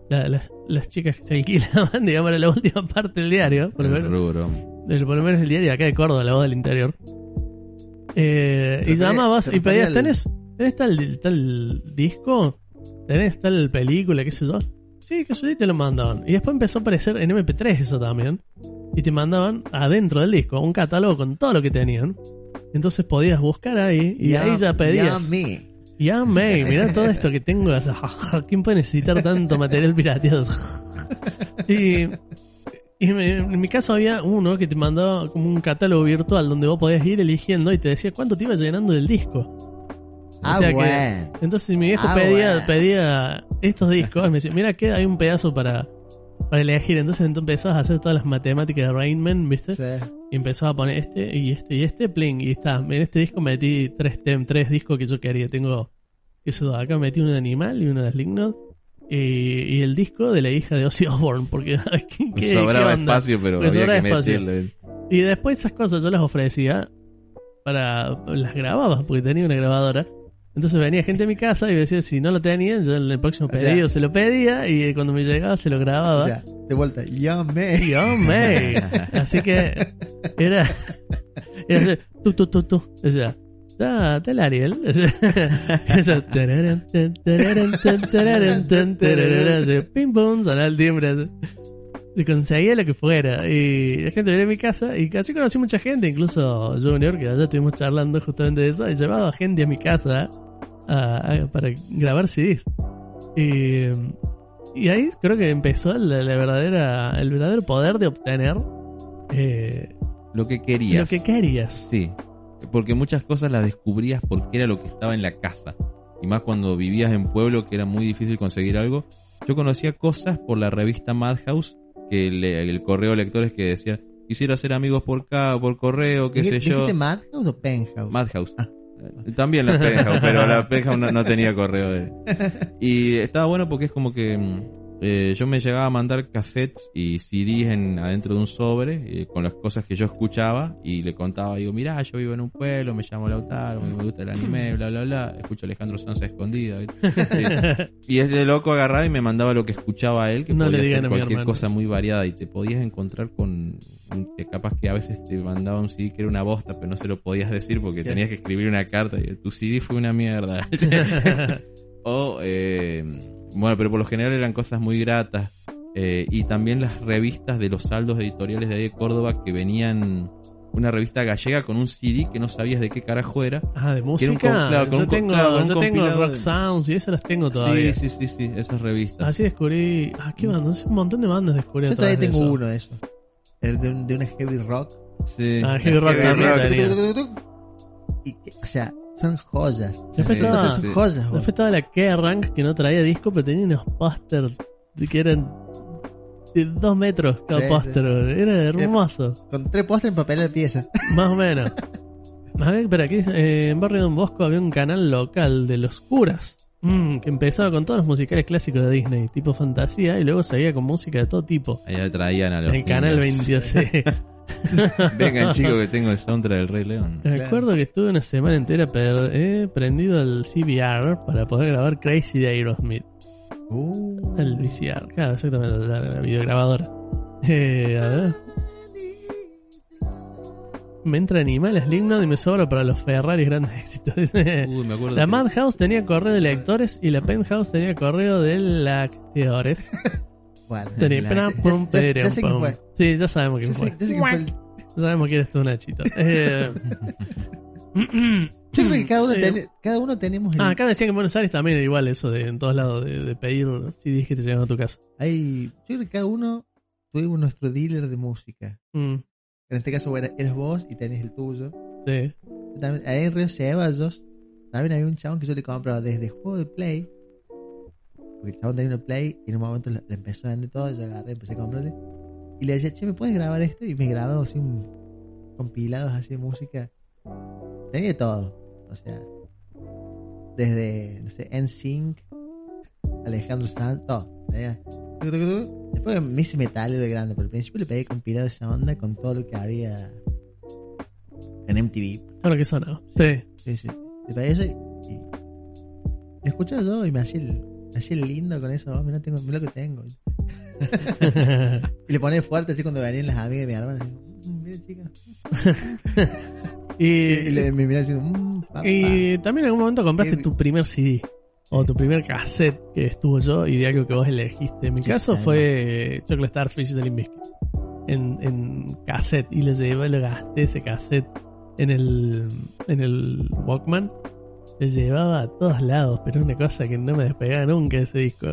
la- las- las chicas que se alquilaban, digamos, era la última parte del diario. Por lo el menos, rubro. el, por lo menos el diario acá de Córdoba, la voz del interior. Eh, y llamabas y pedías, al- ¿tenés, ¿tenés tal, tal disco? ¿Tenés tal película? ¿Qué sé yo? Sí, que yo, te lo mandaban. Y después empezó a aparecer en MP3 eso también. Y te mandaban adentro del disco un catálogo con todo lo que tenían. Entonces podías buscar ahí y ahí ya pedías. Yummy. Ya, May, mirá todo esto que tengo. ¿Quién puede necesitar tanto material pirateado? y y me- en mi caso había uno que te mandaba como un catálogo virtual donde vos podías ir eligiendo y te decía cuánto te iba llenando del disco. Ah, sea que-. Entonces mi viejo Ah, pedía, bueno. pedía estos discos y me decía, mira, queda hay un pedazo para, para elegir. Entonces entonces empezabas a hacer todas las matemáticas de Rainman, ¿viste? Sí. Y empezaba a poner este y este y este, pling, y está. En este disco metí tres, tem- tres discos que yo quería. Tengo eso de acá, metí uno de Animal y uno de Slipknot. Y, y el disco de la hija de Ozzy Osbourne, porque ¿qué, qué- sobraba qué onda? espacio, pero Me había que espacio. meterle. Y después esas cosas yo las ofrecía para... las grababa, porque tenía una grabadora. Entonces venía gente a mi casa y me decía, si no lo tenían, yo en el próximo O sea- pedido se lo pedía y cuando me llegaba se lo grababa. O sea, de vuelta, yummy. Y, hombre, Así que era. Era así, tú, tú, tú, tú. O sea, está el Ariel. O sea, eso, pim pum, sonaba el timbre. Y conseguía lo que fuera. Y la gente venía a mi casa y casi conocí mucha gente, incluso Junior, que allá estuvimos charlando justamente de eso. Y llevaba gente a mi casa a- a- para grabar CDs. Y, y ahí creo que empezó la, la verdadera, el verdadero poder de obtener eh, Lo que querías. lo que querías. Sí, porque muchas cosas las descubrías porque era lo que estaba en la casa. Y más cuando vivías en pueblo que era muy difícil conseguir algo. Yo conocía cosas por la revista Madhouse, que le- el correo de lectores que decía, quisiera hacer amigos por acá, por correo, qué sé ¿Dijiste yo. Madhouse o Penthouse? Madhouse. Ah. Eh, También la Penthouse, pero la no, no tenía correo de. Y estaba bueno porque es como que mm, eh, yo me llegaba a mandar cassettes y CDs en, adentro de un sobre eh, con las cosas que yo escuchaba y le contaba, digo, mirá, yo vivo en un pueblo, me llamo Lautaro, me gusta el anime, bla, bla, bla. Escucho a Alejandro Sanz a escondida. Sí. Y ese loco agarraba y me mandaba lo que escuchaba él, que No le podía ser a mi cualquier cosa muy variada y te podías encontrar con que capaz que a veces te mandaba un CD que era una bosta, pero no se lo podías decir porque ¿Qué? tenías que escribir una carta y tu CD fue una mierda. o, eh, bueno, pero por lo general eran cosas muy gratas. Eh, y también las revistas de los saldos editoriales de ahí de Córdoba que venían una revista gallega con un CD que no sabías de qué carajo era. Ah, de música. claro, con yo tengo, claro, con un yo tengo Rock de- Sounds y esas las tengo todavía. Sí, sí, sí, sí, esas revistas. Así descubrí. Ah, qué banda. Un montón de bandas descubrí Yo todavía tengo eso. uno de esos. El de, un- de una heavy rock. Sí. Ah, Heavy Rock Heavy también Rock. tenía. Y que- o sea, son joyas. Después, sí, estaba, sí. joyas Después la Kerrang que no traía disco, pero tenía unos póster que eran de dos metros cada sí, póster. Era eh, hermoso. Con tres póster en papel de pieza. Más o menos. A ver, pero aquí eh, en Barrio Don Bosco había un canal local de los curas. Mm, que empezaba con todos los musicales clásicos de Disney, tipo fantasía, y luego seguía con música de todo tipo. Ahí lo traían a los. En el canal 22. Vengan chicos que tengo el soundtrack del Rey León. Me acuerdo que estuve una semana entera per- eh, prendido al CBR para poder grabar Crazy de Aerosmith. Uh, El VCR, claro, exactamente, la, la videograbadora. Eh, a ver. Me entra animales Lignod y me sobra para los Ferrari grandes éxitos. Uy, me acuerdo la que- Madhouse tenía correo de lectores y la Penthouse tenía correo de lectores. bueno, ya- ya- ya sé quién pum. fue. Sí, ya sabemos quién fue. sé- ya sé quién fue el- Ya sabemos quién es tú, Nachito. Eh, Yo creo que cada uno, Eh, ten- cada uno tenemos el- Ah, acá decían que en Buenos Aires también era igual eso de en todos lados de, de pedir CDs que te a tu casa. hay- yo creo que cada uno tuvimos nuestro dealer de música. Mm, En este caso era- eres vos y tenés el tuyo. sí. También, ahí en Río Ceballos también había un chabón que yo le compraba desde juego de Play. Porque el chabón tenía una Play y en un momento le, empezó a vender todo. Yo agarré, empecé a comprarle. Y le decía, che, ¿me puedes grabar esto? Y me grababa así un compilados así de música. Tenía todo. O sea, desde, no sé, NSYNC, Alejandro Sanz, todo. Tenía-. Después me hice metal de grande, pero al principio le pedí compilado esa onda con todo lo que había en MTV. Todo lo que sonaba. Sí. Sí, sí. Le pedí eso y, y me escuchaba yo y me hacía el, el lindo con eso. Oh, mira, tengo, mira lo que tengo. Y le ponía fuerte así cuando venían las amigas de mi hermana. así, "Mm, mira, chica. y, Y, le, me mmm, papá. y también en algún momento compraste tu primer CD. O tu primer cassette que estuvo yo y de algo que vos elegiste. En mi Sí, caso sí. fue Chocolate Starfish de Limp. En, en cassette. Y le llevé, le gasté ese cassette en el, en el Walkman. Le llevaba a todos lados, pero una cosa que no me despegaba nunca ese disco.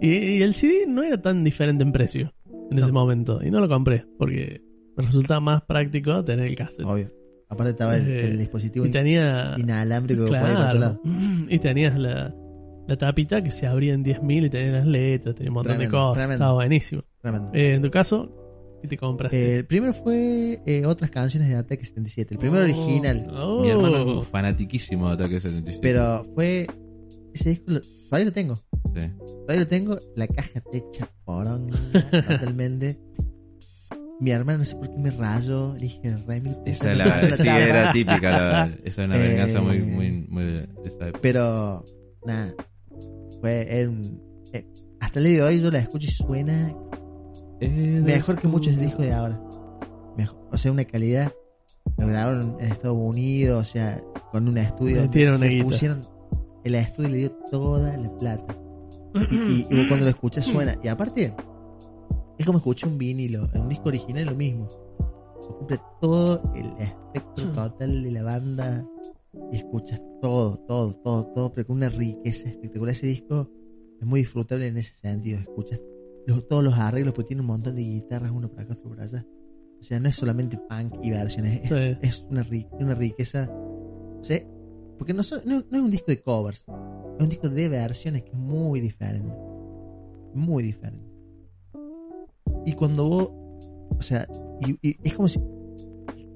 Y, el CD no era tan diferente en precio en ese momento. Y no lo compré porque me resultaba más práctico tener el cassette. Obvio. Aparte estaba el, Eh, el dispositivo y tenía. inalámbrico Claro. lado. Y tenías la, la tapita que se abría en 10.000 y tenía las letras, tenía un montón Tremendo, de cosas. tremendo. Estaba buenísimo. Tremendo. Eh, en tu caso, ¿qué te compraste? Eh, el primero fue eh, otras canciones de Ataque 77. El primero Oh, original. oh. Mi hermano es fanatiquísimo de Ataque 77. Pero fue. Ese disco lo- todavía lo tengo. Sí. Todavía lo tengo. La caja techa poronga totalmente. Mi hermana no sé por qué me rayó. Le dije, Remy. Esa la, sí, la tapa". era típica. La, esa es una venganza Eh, muy, muy, muy de de esa época. Pero, nada. Fue. era un- eh, hasta el día de hoy yo la escucho y suena mejor que muchos discos de ahora. Mejor, o sea, una calidad. Lo grabaron en Estados Unidos, o sea, con un estudio. Metieron le pusieron. El estudio le dio toda la plata. Y, y- cuando lo escuchas suena. Y aparte, es como escuchar un vinilo. En un disco original es lo mismo. Cumple todo el espectro total de la banda. Y escuchas todo, todo, todo, todo, pero con una riqueza espectacular. Ese disco es muy disfrutable en ese sentido. Escuchas los- todos los arreglos, porque tiene un montón de guitarras, uno para acá, otro para allá. O sea, no es solamente punk y versiones, es, Sí. es una, ri- una riqueza. O sea, porque no, son- no, no es un disco de covers, es un disco de versiones que es muy diferente. Muy diferente. Y cuando vos, o sea, y, y es como si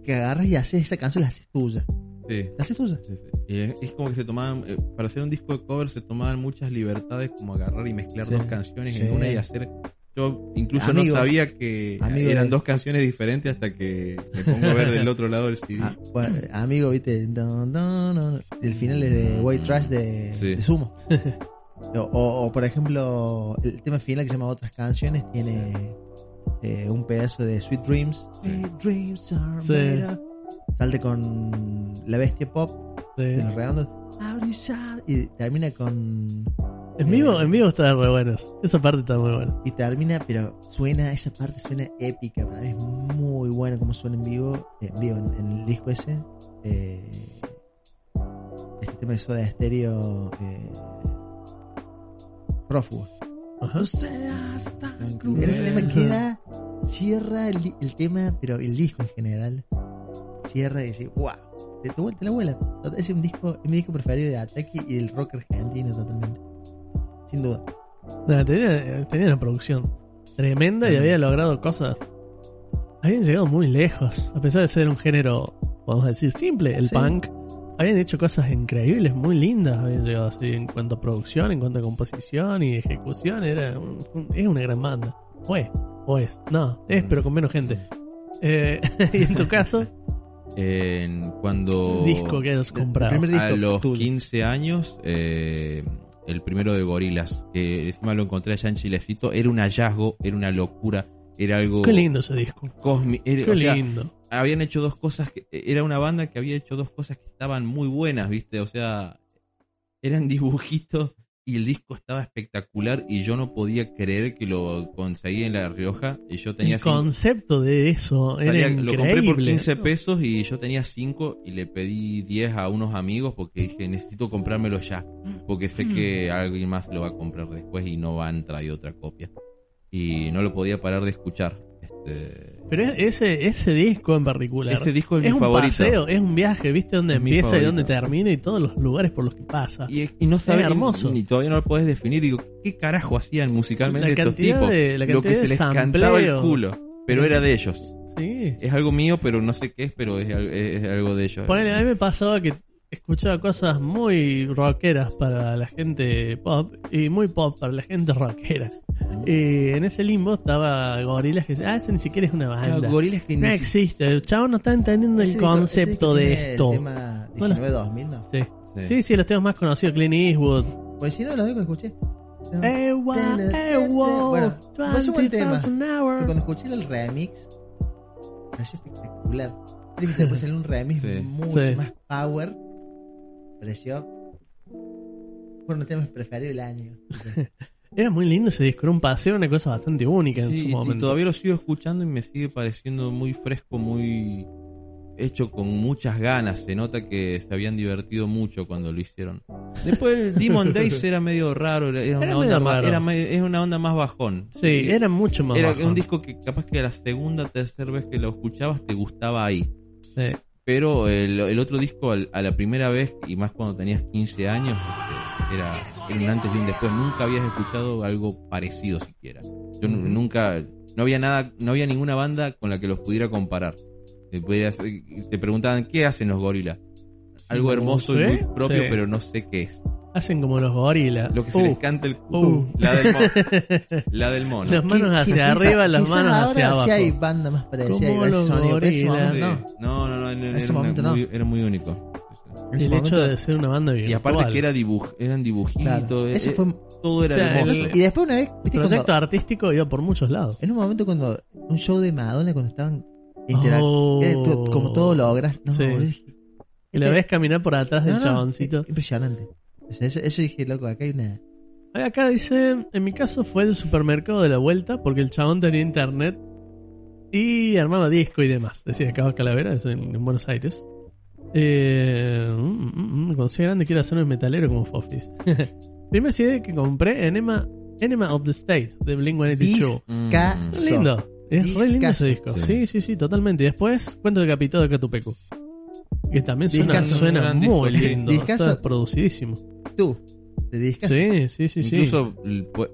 que agarras y haces esa canción, la haces tuya. Sí. La haces tuya. Sí, sí. Y es, como que se tomaban, eh, para hacer un disco de cover se tomaban muchas libertades como agarrar y mezclar Sí, dos canciones sí. en una y hacer... Yo incluso Amigo. no sabía que eran de- dos canciones diferentes hasta que me pongo a ver del otro lado del CD. Ah, bueno, eh, amigo, viste, don, don, don, el final es de White Trash de, Sí. de Sumo. o, o, o, por ejemplo, el tema final que se llama Otras Canciones tiene eh, un pedazo de Sweet Dreams. Sweet Dreams are Salte con La Bestia Pop de Sí. los redondos. Audition, Y termina con. En vivo, en vivo está re buenas. Esa parte está muy buena. Y termina, pero suena, esa parte suena épica. Para mí es muy bueno como suena en vivo. En vivo, en, en el disco ese. Eh, este tema de Soda Stereo. Eh, prófugo. Ajá. No tan cruel. Ese tema queda. Cierra el, el tema, pero el disco en general. Cierra y dice, wow. Te, te la abuela. Es un disco, es mi disco preferido de Ataque y del rock argentino totalmente. Sin duda. Tenía, tenía una producción tremenda y había logrado cosas. Habían llegado muy lejos. A pesar de ser un género, podemos decir, simple, el Sí. punk. Habían hecho cosas increíbles, muy lindas. Habían llegado así en cuanto a producción, en cuanto a composición y ejecución. Era un- un- es una gran banda. Fue, o es. No, es, pero con menos gente. Eh, y en tu caso, En- cuando disco que hayas comprado. A los tuyo. 15 años, eh, el primero de Gorilas, que encima lo encontré allá en Chilecito, era un hallazgo, era una locura, era algo Qué lindo ese disco. cósmico. Qué lindo. habían hecho dos cosas, que, era una banda que había hecho dos cosas que estaban muy buenas, ¿viste? O sea, eran dibujitos y el disco estaba espectacular y yo no podía creer que lo conseguí en La Rioja y yo tenía El cinco- concepto de eso salía- era lo compré por 15 pesos y yo tenía 5 y le pedí 10 a unos amigos porque dije necesito comprármelo ya porque sé que alguien más lo va a comprar después y no van a traer otra copia y no lo podía parar de escuchar este Pero es- ese, ese disco en particular ese disco es, es mi un favorito paseo, es un viaje, ¿viste? Mi empieza y dónde termina y todos los lugares por los que pasa. y, y no sabes hermoso. ni, ni todavía no lo podés definir digo qué carajo hacían musicalmente La estos tipos de- la lo que se les cantaba el culo pero era de ellos Sí. es algo mío pero no sé qué es pero es, al- es- es algo de ellos Ponele, a mí me pasaba que escuchaba cosas muy rockeras para la gente pop y muy pop para la gente rockera. Y en ese limbo estaba Gorilas que ah, ese ni siquiera es una Claro, banda. gorilas que No ni- existe, el chavo no está entendiendo el concepto de tiene esto. El tema Bueno. 19-2000, ¿no? Sí. Sí. sí, sí, los temas más conocidos, Clint Eastwood. Pues si no, lo único que escuché. Ewa, ewa, Bueno, me hace un buen tema. 20,000 Y hours. cuando escuché el remix, me pareció espectacular. Viste que después salió un remix Sí. mucho Sí. más power. Me pareció. Fueron los temas preferidos del año. Era muy lindo ese disco, era un paseo, una cosa bastante única en Sí, su y- y momento. todavía lo sigo escuchando y me sigue pareciendo muy fresco, muy hecho con muchas ganas. Se nota que se habían divertido mucho cuando lo hicieron. Después el Demon Days era medio raro, era, era una onda más, era, es una onda más bajón. Sí, era mucho más Era bajo. un disco que capaz que a la segunda, tercera vez que lo escuchabas te gustaba ahí. Sí. Pero el, el otro disco a la primera vez, y más cuando tenías 15 años, era, era un antes y un después. Nunca habías escuchado algo parecido siquiera. Yo nu- nunca, no había nada, no había ninguna banda con la que los pudiera comparar. Te, podías- te preguntaban, ¿qué hacen los gorilas? Algo hermoso y muy propio, sí. pero no sé qué es. Hacen como los gorilas. Lo que se Uh, les canta el culo. uh. La del mono. La del mono. Las manos hacia arriba, las manos hacia abajo. Hay banda más parecida Como los gorilas. no. No, no, no, era, En ese era momento muy, no. era muy único. En el hecho de ser una banda virtual. Y aparte que era dibuj, eran dibujitos, Claro, eh, eso fue todo era O sea, hermoso. el- Y después una vez, viste, proyecto cuando, artístico iba por muchos lados. en un momento cuando un show de Madonna cuando estaban interactuando, Oh. como todo logras, no, Sí. boludo, dije, Y la este- ves caminar por atrás del no, chaboncito. es- Impresionante. O sea, eso, eso dije, loco, acá hay una. Acá dice, en mi caso fue el supermercado de la vuelta porque el chabón tenía internet y armaba disco y demás. Decía Cabo Calavera, es en, en Buenos Aires. Eh, mm, mm, mm, cuando sea grande quiero hacerme metalero como Fofis. Primer CD que compré, Enema, Enema of the State de Blink-182. Mm. Discazo. Lindo. Es re lindo ese disco. Sí. Sí, sí, sí, totalmente. Y después, Cuento de Capitado de Catupecu. Que también suena, suena muy disco, lindo. Discazo. Está producidísimo. Tú, te discas. Sí, sí, sí, sí. incluso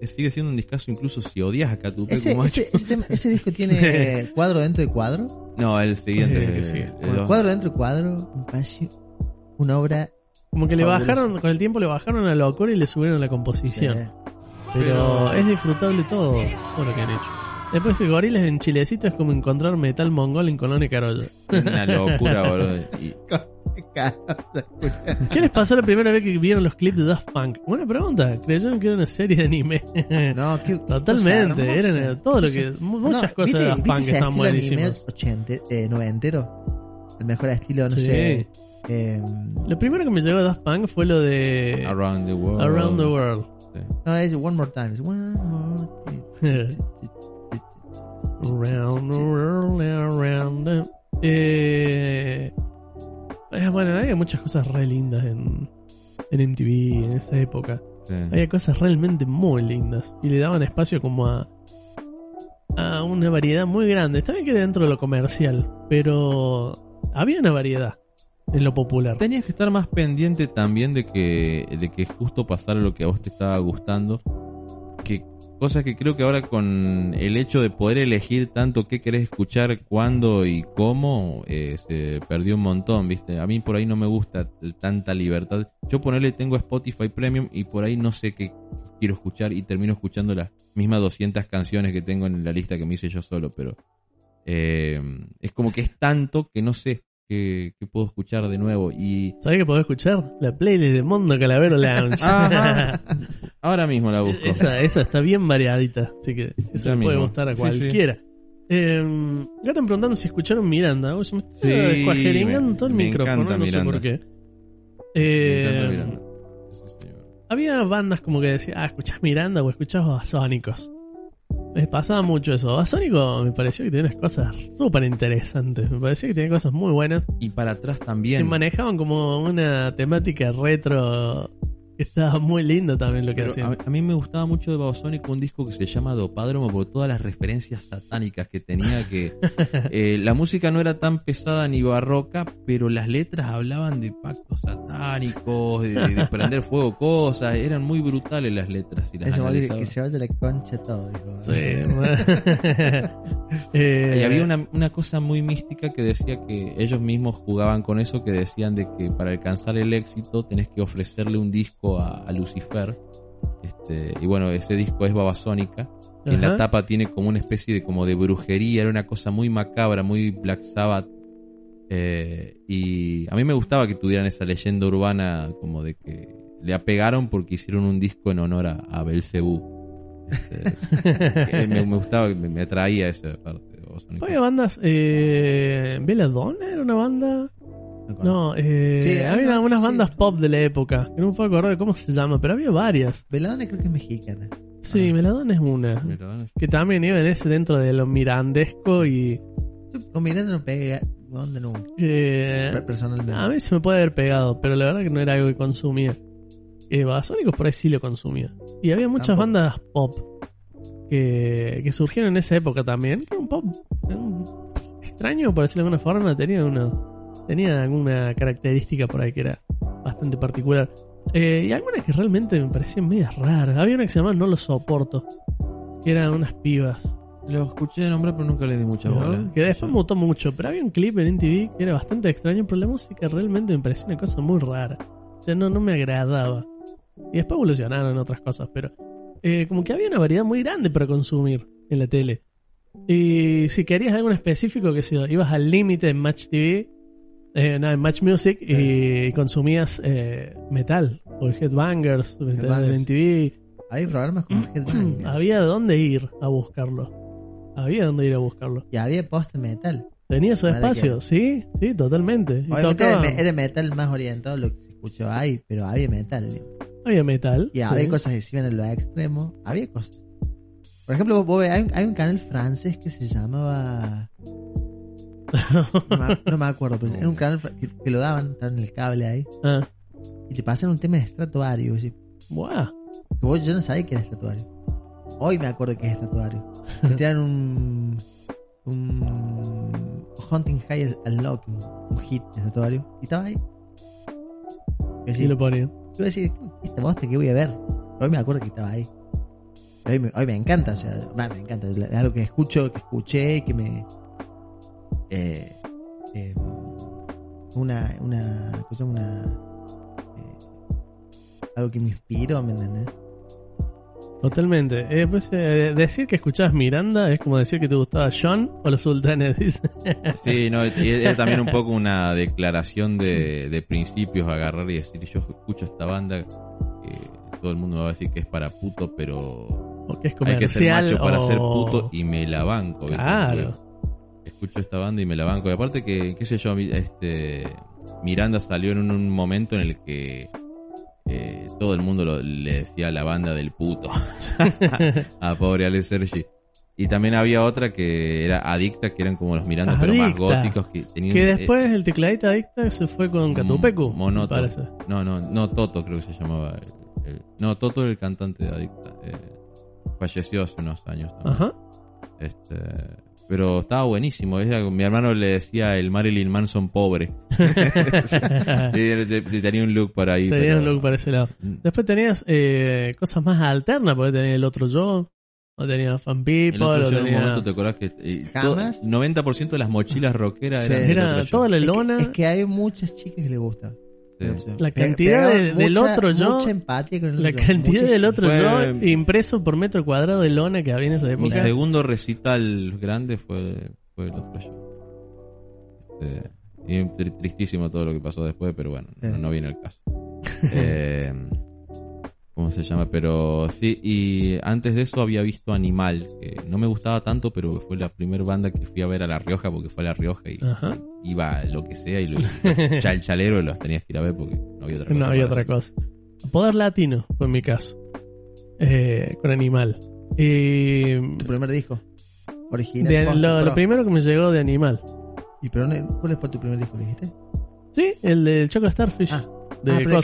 sigue siendo un discazo incluso si odias a Catupecu Ese, macho. ese, ese, tema- ese disco tiene cuadro dentro de cuadro. No, el siguiente. Eh, el- el Bueno, dos. cuadro dentro de cuadro. Me pareció una obra. Como que le bajaron, con el tiempo le bajaron a la locura y le subieron la composición. Sí. Pero, Pero- es disfrutable todo, todo lo que han hecho. Después, el gorilas en Chilecito es como encontrar metal mongol en Colonia Carolla. Una locura, boludo. Y- ¿Qué les pasó la primera vez que vieron los clips de Daft Punk? Buena pregunta. Creyeron que era una serie de anime. No, qué Totalmente. cosa. Eran todo lo que. mu- Muchas No, cosas de ¿viste- Daft Punk estilo anime buenísimas. 80, eh, noventero? El mejor estilo, no Sí. sé. eh, Lo primero que me llegó de Daft Punk fue lo de Around the World. Around the World. Sí. no, es One More Time. One More Time. World, around the... Eh, eh, bueno, había muchas cosas re lindas en, en MTV en esa época. Sí. Había cosas realmente muy lindas. Y le daban espacio como a, a una variedad muy grande. Está bien que dentro de lo comercial, pero había una variedad en lo popular. Tenías que estar más pendiente también de que, de que justo pasara lo que a vos te estaba gustando. Que cosa que creo que ahora con el hecho de poder elegir tanto qué querés escuchar, cuándo y cómo, eh, se perdió un montón, ¿viste? A mí por ahí no me gusta tanta libertad. Yo ponerle tengo Spotify Premium y por ahí no sé qué quiero escuchar y termino escuchando las mismas 200 canciones que tengo en la lista que me hice yo solo, pero eh, es como que es tanto que no sé qué puedo escuchar de nuevo y ¿Sabés que podés escuchar? La playlist de Mondo Calavero Lounge. Ajá. Ahora mismo la busco. esa, esa está bien variadita, así que esa puede gustar a Sí, cualquiera. Eh, ya están preguntando si escucharon Miranda. Uy, se me está Sí, cuajeringando todo el me micrófono, no sé Miranda. por qué. Eh, encanta Miranda. Sí, había bandas como que decían, ah, escuchás Miranda o escuchás Babasónicos. Me pasaba mucho eso. Babasónico me pareció que tenía unas cosas súper interesantes. Me parecía que tenía cosas muy buenas. Y para atrás también. manejaban como una temática retro. Estaba muy lindo también lo que Pero hacían. a, a mí me gustaba mucho de Babasónico un disco que se llama Dopádromo por todas las referencias satánicas que tenía que eh, la música no era tan pesada ni barroca, pero las letras hablaban de pactos satánicos, de, de prender fuego cosas, eran muy brutales las letras y las Eso, que, se vaya la concha todo. dijo. Sí. Eh, Y había una, una cosa muy mística que decía que ellos mismos jugaban con eso, que decían de que para alcanzar el éxito tenés que ofrecerle un disco a, a Lucifer. Este, y bueno, ese disco es Babasónica. que en la tapa tiene como una especie de como de brujería, era una cosa muy macabra, muy Black Sabbath. Eh, y a mí me gustaba que tuvieran esa leyenda urbana como de que le apegaron porque hicieron un disco en honor a, a Belcebú. Este, eh, me, me gustaba, me, me atraía esa parte. Había bandas. Eh, Belladonna era una banda. No, eh, Sí, había no, unas sí. bandas pop de la época. Que no me puedo acordar de cómo se llama, pero había varias. Veladona creo que es mexicana. Sí, Ah. Es una. Que también iba en ese dentro de lo mirandesco y. Con Miranda no pega. ¿Dónde nunca? eh, Personalmente. a mí se me puede haber pegado, pero la verdad que no era algo que consumía. Eh, Babasónicos por ahí sí lo consumía. Y había muchas Tampoco. bandas pop que, que surgieron en esa época también. Era un pop un- extraño, por decirlo de alguna forma. Tenía, una, tenía alguna característica por ahí que era bastante particular. Eh, y algunas que realmente me parecían medias raras. Había una que se llamaba No lo soporto. Que eran unas pibas. Lo escuché de nombrar, pero nunca le di mucha ¿no? bola. Que después mutó mucho. Pero había un clip en MTV que era bastante extraño. Pero la música realmente me parecía una cosa muy rara. O sea, no, no me agradaba. Y después evolucionaron otras cosas. Pero eh, como que había una variedad muy grande para consumir en la tele. Y si querías algo en específico, que si ibas al límite en Match TV, eh, no, en Match Music, y, y consumías eh, metal, o Headbangers, el Headbangers. en TV, Hay programas Headbangers. Mm, había dónde ir a buscarlo. Había dónde ir a buscarlo. Y había post metal. Tenía su espacio, que- sí, sí, totalmente. Obviamente era, me- era metal más orientado a lo que se escuchó ahí, pero había metal. había metal. Y sí. había cosas que se iban a lo extremo. Había cosas. Por ejemplo, vos, vos ves, hay, un, hay un canal francés que se llamaba. No me, no me acuerdo, pero era un canal que, que lo daban, estaban en el cable ahí. ah, Y te pasan un tema de estratuario. así, buah. que vos yo no sabía que era estratuario. Hoy me acuerdo que es estratuario. Que te dan un. Un. Hunting High Unlock, un, un hit de estratuario. Y estaba ahí. Y Sí lo ponían. Yo iba a decir, esta bosta que voy a ver. Hoy me acuerdo que estaba ahí. Hoy me, hoy me encanta, o sea, me encanta. Es algo que escucho, que escuché, que me. Eh, eh, una, una, una eh, algo que me inspiró, ¿me entendés? Totalmente. Eh, pues, eh, decir que escuchabas Miranda es como decir que te gustaba John o los sultanes, dice. Sí, no, y era también un poco una declaración de, de principios, agarrar y decir, yo escucho esta banda, que todo el mundo me va a decir que es para puto, pero o que es hay que ser macho para o... ser puto y me la banco. Claro. Escucho esta banda y me la banco. Y aparte que, qué sé yo, este Miranda salió en un, un momento en el que eh, todo el mundo lo- le decía la banda del puto a pobre Ale Sergi. Y también había otra que era Adicta, que eran como los Miranda, pero más góticos. Que, tenían, Que eh, después el tecladista adicta se fue con Catupecu. Monoto. No, no, no, Toto creo que se llamaba. el- el- no, Toto era el cantante de Adicta. eh, falleció hace unos años también. Ajá. Este, pero estaba buenísimo. Era- mi hermano le decía el Marilyn Manson pobre. Tenía un look por ahí. Tenías pero- un look para ese lado. Después tenías eh, cosas más alternas, porque tenías el otro yo, o tenías Fan People, El otro o yo en un momento te acordás que eh, to- Jamás. 90% de las mochilas rockeras Sí. eran Era toda la Es que- lona. Es que, hay muchas chicas que le gusta. Sí. La cantidad de- del otro yo- Mucha empatía con el La cantidad del otro Fue- yo impreso por metro cuadrado de lona que había en esa Mi época. segundo recital grande fue, fue el otro yo. Este, y tr- tristísimo todo lo que pasó después, pero bueno, no, no viene el caso. Eh, ¿Cómo se llama? Pero sí, y antes de eso había visto Animal, que no me gustaba tanto, pero fue la primera banda que fui a ver a La Rioja, porque fue a La Rioja y Ajá. iba a lo que sea y lo chal chalero los tenías que ir a ver porque no había otra cosa. No había otra hacer. cosa. Poder latino fue en mi caso. Eh, con Animal. Y Tu primer disco. Original. de- lo, primero que me llegó de Animal. ¿Y pero cuál fue tu primer disco? ¿Le dijiste? Sí, el del Chocolate Starfish. Ah. de ah, pero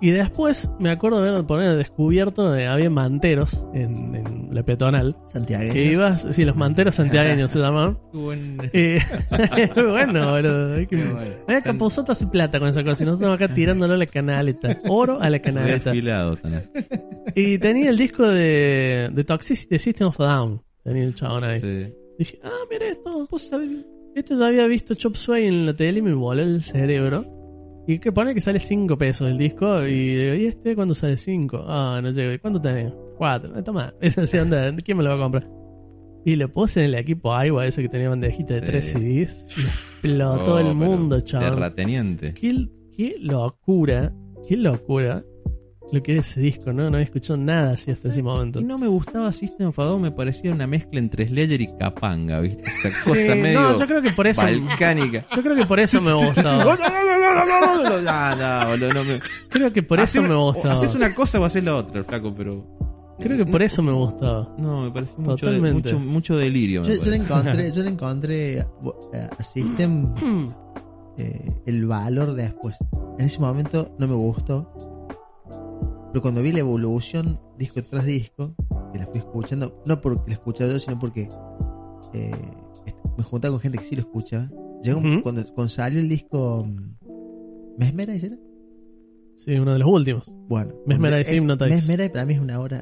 Y después me acuerdo de haber poner descubierto de había manteros en, en la peatonal. Santiago. Que ibas, sí, los manteros santiagueños se llamaban. Buen- Eh, muy bueno, boludo. Hay que- bueno. Hace plata con esa cosa. Y nosotros acá tirándolo a la canaleta. Oro a la canaleta. afilado también. Y tenía el disco de, de Toxicity de System of Down. Tenía el chabón ahí. Sí. Dije, ah, mira esto. Esto ya había visto Chop Suey en la tele y me voló el cerebro. Y que pone que sale 5 pesos el disco. Y digo, ¿y este cuándo sale 5? Ah, no sé. ¿Cuánto tenés? 4. Ah, toma. Es así, anda. ¿Quién me lo va a comprar? Y lo puse en el equipo Aiwa, ese que tenía bandejita de Sí. 3 CDs. Y explotó Oh, el mundo, chaval. Terrateniente. Qué, qué locura. Qué locura. Lo que era ese disco, ¿no? No había escuchado nada así hasta ese momento. Y no me gustaba System of a Down, me parecía una mezcla entre Slayer y Capanga, ¿viste? Esa Sí, cosa medio no, yo creo que por eso. balcánica. Yo creo que por eso me gustaba. No, boludo, no me... Creo que por eso Hacer- me gustaba. Haces una cosa o haces la otra, el flaco, pero... Creo que por eso me gustaba. No, me pareció mucho, de- mucho, mucho delirio. me Yo, yo le encontré, yo le encontré a, a System eh, el valor después. En ese momento no me gustó. Pero cuando vi la evolución disco tras disco, que la fui escuchando, no porque la escuchaba yo, sino porque eh, me juntaba con gente que sí lo escuchaba. Llegó cuando, cuando salió el disco mm, Mesmerize, ¿era? Sí, uno de los últimos. Bueno, Mesmerize, es- Hypnotize. Mesmerize para mí es una obra.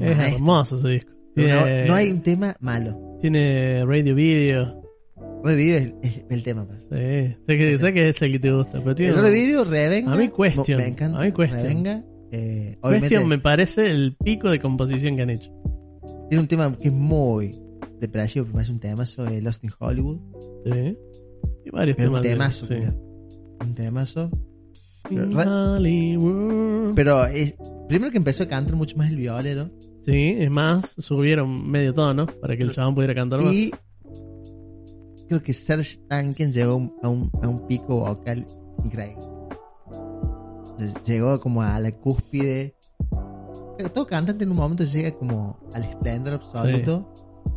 Es maestra. hermoso ese disco. Tiene, no hay un tema malo. tiene radio video. Revive es, es el tema. pues. Sí, sé que, sé que es el que te gusta. Pero tiene, El Revive, Revenga. A mí Question. Me encanta. A mí Question. Revenga. Eh, obviamente Question me parece el pico de composición que han hecho. tiene un tema que es muy depresivo, pero me parece un temazo de Lost in Hollywood. Sí. Y varios Pero un temas. de- temazo, sí. mira. Un temazo. Hollywood. Pero es, primero que empezó a cantar mucho más el violero. Sí, es más, subieron medio tono para que el chabón pudiera cantar más. Y creo que Serge Tankian llegó a un, a un pico vocal increíble. Llegó como a la cúspide. Todo cantante en un momento llega como al esplendor absoluto.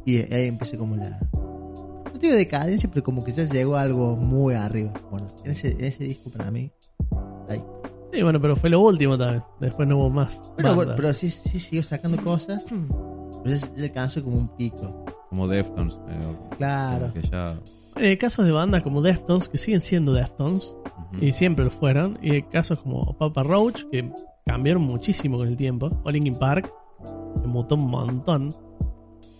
Y ahí empieza como la. No digo decadencia, pero como que ya llegó a algo muy arriba. Bueno, en ese, en ese disco para mí. Ahí. Sí, bueno, pero fue lo último también. Después no hubo más. Pero, bueno, pero sí, sí siguió sacando cosas. Pero ya, ya alcanzó como un pico. Como Deftones. eh, Claro. como que ya... Hay casos de bandas como Deftones que siguen siendo Deftones y siempre lo fueron. Y hay casos como Papa Roach que cambiaron muchísimo con el tiempo. O Linkin Park que mutó un montón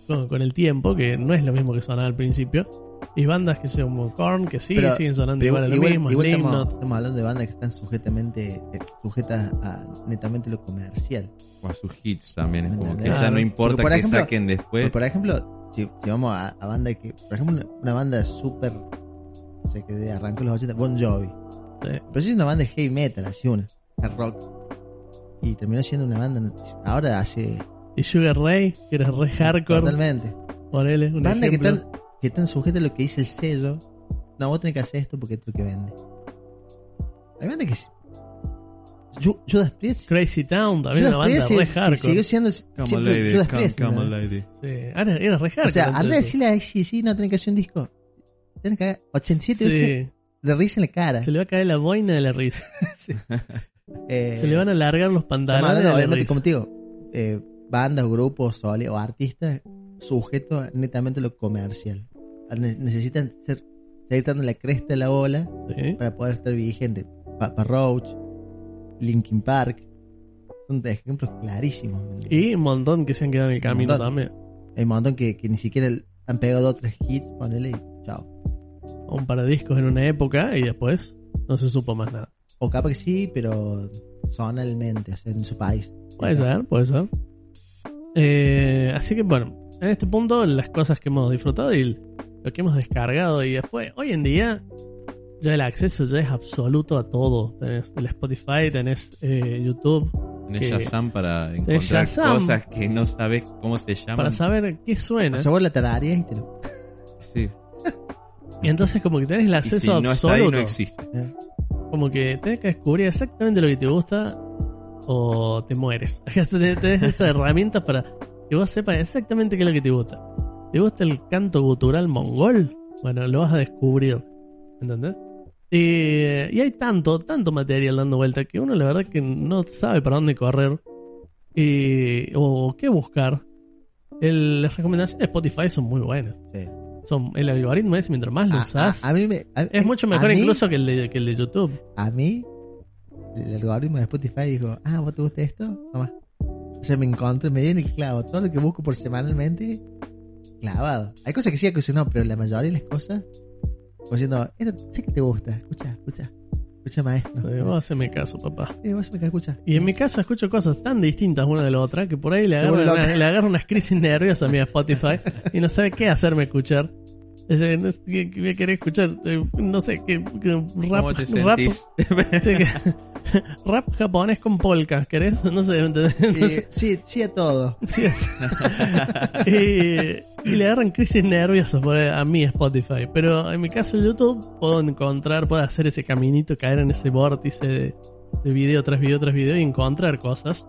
con, con el tiempo, que no es lo mismo que sonaba al principio. Y bandas que son como Korn, que sí, Pero- siguen sonando Pero igual a lo igual, mismo, igual estamos, hablando de bandas que están sujetamente, eh, sujetas a netamente lo comercial. O a sus hits también. Es como que Claro. ya no importa Por que saquen después. Por, ejemplo, si, si vamos a, a banda que, por ejemplo, una, una banda súper, o sea, que de arrancó los 80, Bon Jovi. Sí. Pero sí es una banda de heavy metal, así una, hard rock. Y terminó siendo una banda, ahora hace Y Sugar Ray, que era re hardcore. totalmente. Ponele un Banda que están, que están sujetas a lo que dice el sello. No, vos tenés que hacer esto porque es lo que vende. Hay banda que... Judas Priest. Crazy Town, también Judas una banda Priest re sí, hardcore. siguió siendo siempre lady, Judas come, Priest. come ¿no? on, lady. Sí, ahora era re hardcore. O sea, antes anda a de decirle a sí, sí, no tenés que hacer un disco. Tienes que hacer 87 veces Sí, de risa en la cara. se le va a caer la boina de la risa. Eh, Se le van a alargar los estamos pantalones la obviamente, risa. como te digo, eh, bandas, grupos o artistas sujetos netamente a lo comercial. Ne- necesitan ser, seguir dando la cresta de la ola Sí. para poder estar vigente. Papa Roach, Linkin Park, son de ejemplos clarísimos. Y un montón que se han quedado en el camino montón. también. Hay un montón que, que ni siquiera han pegado dos o tres hits, ponele y chao. Un par de discos en una época y después no se supo más nada. O capaz que sí, pero zonalmente, o sea, en su país. Puede ser, puede ser. Eh, así que bueno, en este punto las cosas que hemos disfrutado y lo que hemos descargado y después, hoy en día ya el acceso ya es absoluto a todo. Tenés el Spotify, tenés eh, YouTube, Tenés que- Shazam para encontrar Shazam. cosas que no sabes cómo se llaman. para saber qué suena. O sea, vos la tarareas y te lo... Sí. Y entonces como que tenés el acceso si no está ahí, absoluto. no existe. eh. como que tenés que descubrir exactamente lo que te gusta o te mueres. tenés estas herramientas para que vos sepas exactamente qué es lo que te gusta. ¿Te gusta el canto gutural mongol? Bueno, lo vas a descubrir. ¿Entendés? Y, y hay tanto, tanto material dando vuelta que uno la verdad que no sabe para dónde correr o qué buscar. El- las recomendaciones de Spotify son muy buenas. Sí. Son, el algoritmo es mientras más lo A- usás, a, a mí me- a- es mucho mejor a mí- incluso que el, de, que el de YouTube. A mí, el algoritmo de Spotify dijo, ah, ¿vos te gusta esto? Toma. O sea, me encontré, me dieron el clavo. Todo lo que busco por semanalmente, clavado. Hay cosas que sí, que no, pero la mayoría de las cosas, como diciendo, esto sé que te gusta, escucha, escucha. Escucha, maestro. Eh, vos haceme caso, papá. Sí, vos me escucha. Y en mi caso escucho cosas tan distintas una de la otra que por ahí le agarro, una, le agarro unas crisis nerviosas a mi Spotify y no sabe qué hacerme escuchar. Dice, no sé, ¿Qué, qué querés escuchar? Eh, No sé, qué, qué rap, ¿Cómo te rap, sentís? sí, que- rap japonés con polka, ¿querés? No sé, ¿entendés? No sé. sí, sí a todo. Sí. y, y le agarran crisis nerviosas por- a mi Spotify. Pero en mi caso, YouTube, puedo encontrar, puedo hacer ese caminito, caer en ese vórtice de, de video tras video tras video y encontrar cosas.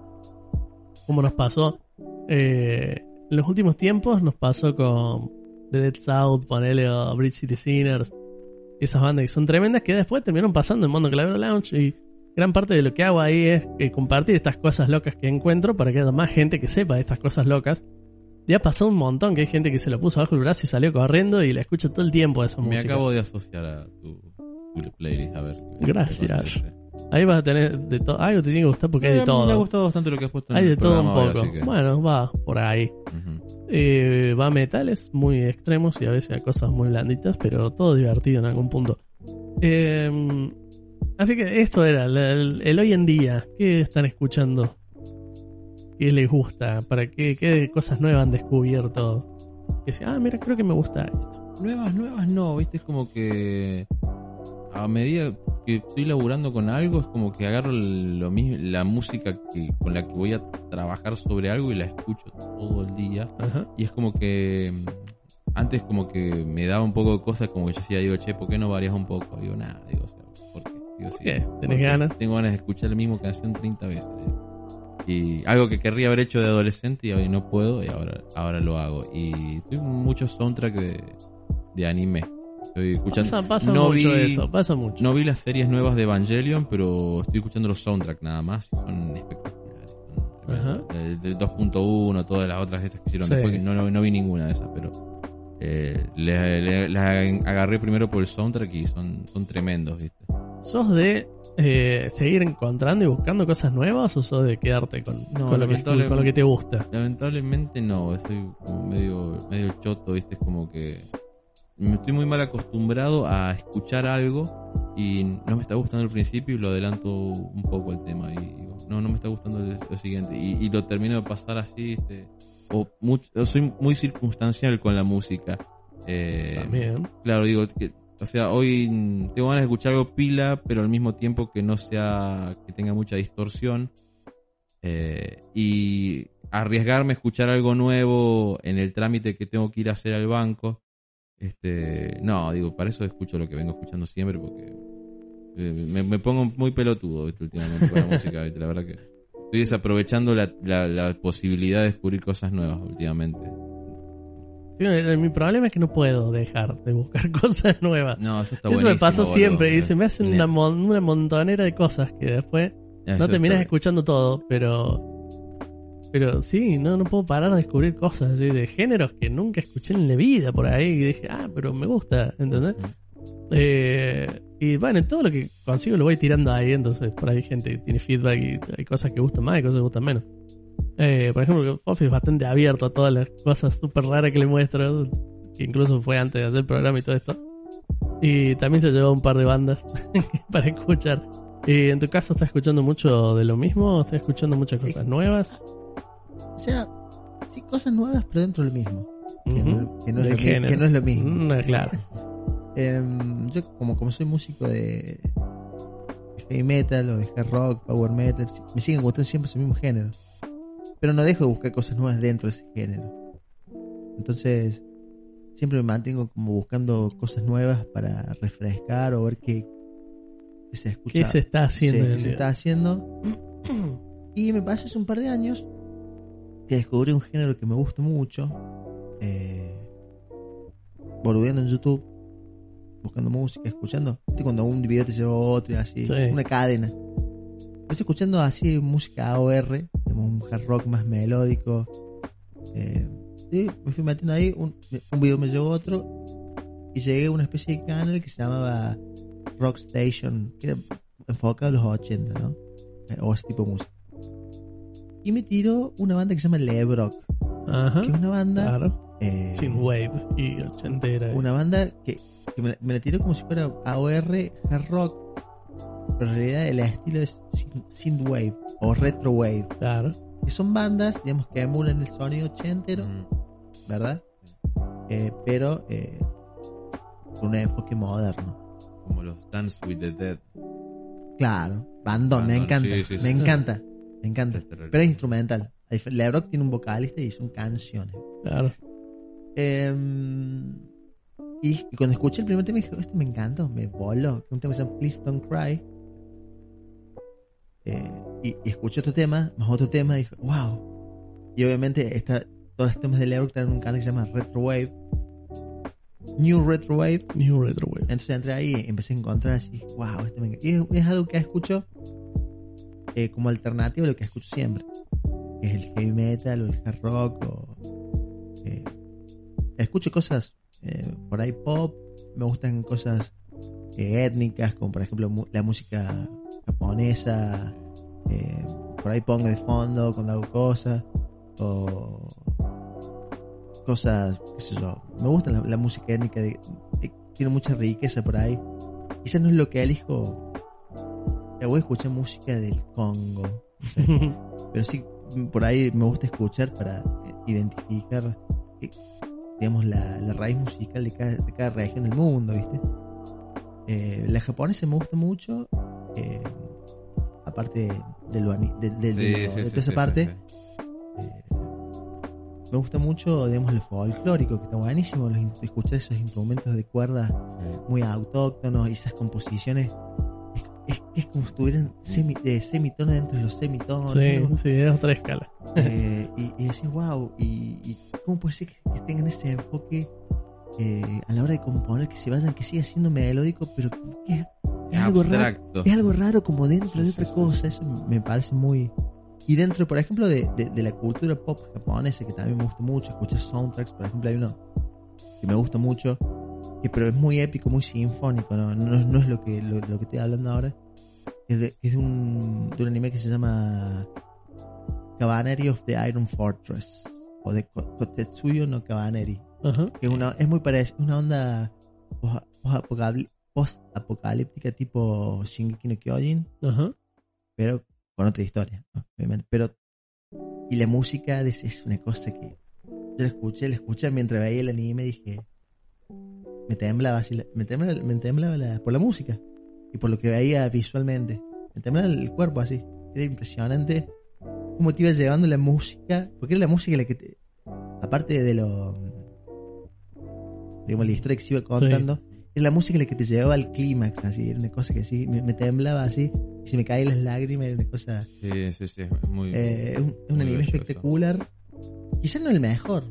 Como nos pasó eh, en los últimos tiempos, nos pasó con The Dead South, ponele o Bridge City Sinners. Esas bandas que son tremendas que después terminaron pasando en Mundo Calavero Lounge y gran parte de lo que hago ahí es eh, compartir estas cosas locas que encuentro para que haya más gente que sepa de estas cosas locas. Ya ha pasado un montón que hay gente que se lo puso bajo el brazo y salió corriendo y la escucha todo el tiempo esa Me música. acabo de asociar a tu, tu playlist, a ver. Gracias. Ahí vas a tener de todo. Algo te tiene que gustar porque hay de Me ha todo. gustado bastante lo que has puesto en Hay el de todo un ahora, poco. que- Bueno, va por ahí. Eh, va a metales muy extremos y a veces a cosas muy blanditas, pero todo divertido en algún punto. Eh, así que esto era el, el- el hoy en día. ¿Qué están escuchando? ¿Qué les gusta? ¿Para qué, qué cosas nuevas han descubierto? Que decían, ah, mira, creo que me gusta esto. Nuevas, nuevas no, viste, es como que a medida que estoy laburando con algo, es como que agarro lo mismo, la música que, con la que voy a trabajar sobre algo y la escucho todo el día. Ajá. Y es como que antes como que me daba un poco de cosas, como que yo decía, digo, che, ¿por qué no varias un poco? Digo, nada, digo, o sea, ¿por qué? Digo, qué? ¿Tenés ganas? Tengo ganas de escuchar la misma canción 30 veces. Y algo que querría haber hecho de adolescente y hoy no puedo y ahora, ahora lo hago. Y estoy mucho soundtrack de, de anime. Estoy escuchando. Pasa, pasa no mucho vi, eso, pasa mucho. No vi las series nuevas de Evangelion, pero estoy escuchando los soundtracks nada más. Son espectaculares. El del 2.1, todas las otras estas que hicieron Sí. después, no, no, no vi ninguna de esas, pero eh, las agarré primero por el soundtrack y son, son tremendos, ¿viste? ¿Sos de eh, seguir encontrando y buscando cosas nuevas o sos de quedarte con, No, con, lo, que, lamentablemente- con lo que te gusta? Lamentablemente no, estoy como medio, medio choto, ¿viste? Es como que me estoy muy mal acostumbrado a escuchar algo y no me está gustando al principio y lo adelanto un poco el tema y digo, no, no me está gustando lo siguiente y, y lo termino de pasar así, este, o soy muy circunstancial con la música. Eh, También. Claro, digo, que, o sea, hoy tengo ganas de escuchar algo pila, pero al mismo tiempo que no sea, que tenga mucha distorsión. Eh, y arriesgarme a escuchar algo nuevo en el trámite que tengo que ir a hacer al banco. Este, no, digo, para eso escucho lo que vengo escuchando siempre porque eh, me, me pongo muy pelotudo ¿viste? últimamente con la música, ¿viste? la verdad que estoy desaprovechando la, la, la posibilidad de descubrir cosas nuevas últimamente. Mi problema es que no puedo dejar de buscar cosas nuevas. No, eso está Eso me pasó boludo. siempre y se me hace una, mon- una montonera de cosas que después Eso no terminas escuchando todo, pero pero sí, no, no puedo parar de descubrir cosas así de géneros que nunca escuché en la vida por ahí y dije, ah, pero me gusta, ¿entendés? Eh, y bueno, todo lo que consigo lo voy tirando ahí, entonces por ahí gente que tiene feedback y hay cosas que gustan más y cosas que gustan menos. Eh, por ejemplo, Pofi es bastante abierto a todas las cosas súper raras que le muestro, que incluso fue antes de hacer el programa y todo esto. Y también se llevó un par de bandas para escuchar. ¿Y en tu caso estás escuchando mucho de lo mismo estás escuchando muchas cosas nuevas? O sea, sí, cosas nuevas, pero dentro del mismo. Que, no, que no lo, mi- que no es lo mismo. Mm, claro. Em, yo, como, como soy músico de heavy metal o de hard rock, power metal, me siguen gustando siempre ese mismo género. Pero no dejo de buscar cosas nuevas dentro de ese género. Entonces, siempre me mantengo como buscando cosas nuevas para refrescar o ver qué, qué se escucha. ¿Qué se está sí, haciendo? qué se está haciendo. Y me pasó hace un par de años que descubrí un género que me gusta mucho. Eh, boludeando en YouTube, buscando música, escuchando. ¿Viste cuando un video te lleva a otro y así? Sí. Una cadena. Empecé escuchando así música AOR, como un hard rock más melódico. Eh, sí, me fui metiendo ahí, un, un video me llevó a otro. Y llegué a una especie de canal que se llamaba Rock Station, que era enfocado a los 80, ¿no? Eh, O ese tipo de música. Y me tiró una banda que se llama Lebrock, Ajá. que es una banda. Claro. eh, Sin wave y ochentera. una banda que, que me, me la tiró como si fuera AOR, hard rock, pero en realidad el estilo es syn- synthwave o retrowave, Claro. que son bandas, digamos, que emulan el sonido ochentero, Mm. ¿verdad? Eh, pero eh, con un enfoque moderno. Como los Dance with the Dead. Claro, bandón, me encanta, sí, sí, me sí. encanta, me encanta. Este era- Pero es instrumental. Lebrock tiene un vocalista y son canciones. Claro. Em, y, y cuando escuché el primer tema dije, este me encantó, me voló. Un tema que se llama Please Don't Cry. Eh, y, y escuché otro tema, más otro tema, y dije, wow. Y obviamente está, todos los temas de Lebrock están en un canal que se llama Retrowave. New Retrowave. New Retro Wave. Entonces entré ahí y empecé a encontrar así, wow, este me encanta. Y es, es algo que escucho eh, como alternativo a lo que escucho siempre. Que es el heavy metal o el hard rock. O, eh, escucho cosas por ahí pop. Me gustan cosas étnicas, como por ejemplo la música japonesa. eh, por ahí pongo de fondo cuando hago cosas. O cosas, qué sé yo. Me gusta la, la música étnica, de- de- tiene mucha riqueza por ahí. Quizás no es lo que elijo. Ya voy a escuchar música del Congo. no sé. Pero sí, por ahí me gusta escuchar para identificar, eh, digamos, la, la raíz musical de cada, de cada región del mundo, ¿viste? Eh, la japonesa me gusta mucho, eh, aparte de, lo, ani- de, de- de Sí, lo- sí, de sí, toda sí, esa sí, parte. sí. Eh, me gusta mucho, digamos, el folclórico, que está buenísimo, los escuchar esos instrumentos de cuerda Sí. muy autóctonos y esas composiciones. Es, es- es como si estuvieran semi, de semitono dentro de los semitonos. Sí, ¿no? sí, es otra escala. Eh, y, y decir, wow, y, y cómo puede ser que, que tengan ese enfoque eh, a la hora de componer, que se vayan, que siga siendo melódico, pero que es, algo raro, es algo raro como dentro de otra cosa, eso me parece muy... Y dentro, por ejemplo, de, de- de la cultura pop japonesa, que también me gusta mucho, escuchar soundtracks, por ejemplo, hay uno que me gusta mucho, que pero es muy épico, muy sinfónico, no, no, no es lo que, lo, lo que estoy hablando ahora, es de, es un, de un anime que se llama Cavalry of the Iron Fortress, o de Ko- Kotetsuyo no Cavalry, Ajá. que es, una, es muy parecida, una onda post- post-apocalíptica tipo Shingeki no Kyojin, Ajá. pero con otra historia, obviamente. Pero, y la música es, es una cosa que yo la escuché, la escuché mientras veía el anime y dije, me temblaba así, me temblaba, me temblaba la- por la música y por lo que veía visualmente. Me temblaba el cuerpo así. Era impresionante cómo te iba llevando la música, porque era la música la que te, aparte de lo, digamos, la historia que se iba contando, era la música la que te llevaba al clímax, así, era una cosa que sí, me, me temblaba así, y se me caían las lágrimas, era una cosa, Sí, sí, sí. Es muy. eh, es un, es un anime espectacular, quizás no el mejor,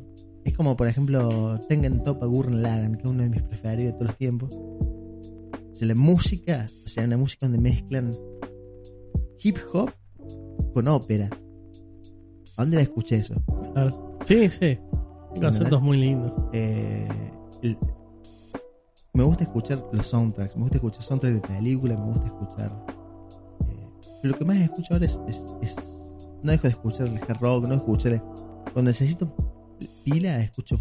es como por ejemplo Tengen Toppa Gurren Lagann, que es uno de mis preferidos de todos los tiempos, o sea, la música, o sea, una música donde mezclan hip hop con ópera. ¿A dónde la escuché eso? Claro. Sí, sí. Conceptos muy lindos. Eh, el- me gusta escuchar los soundtracks, me gusta escuchar soundtracks de películas, me gusta escuchar. eh, pero lo que más escucho ahora es, es- es- No dejo de escuchar el hard rock, no escuchar. Cuando necesito pila, escucho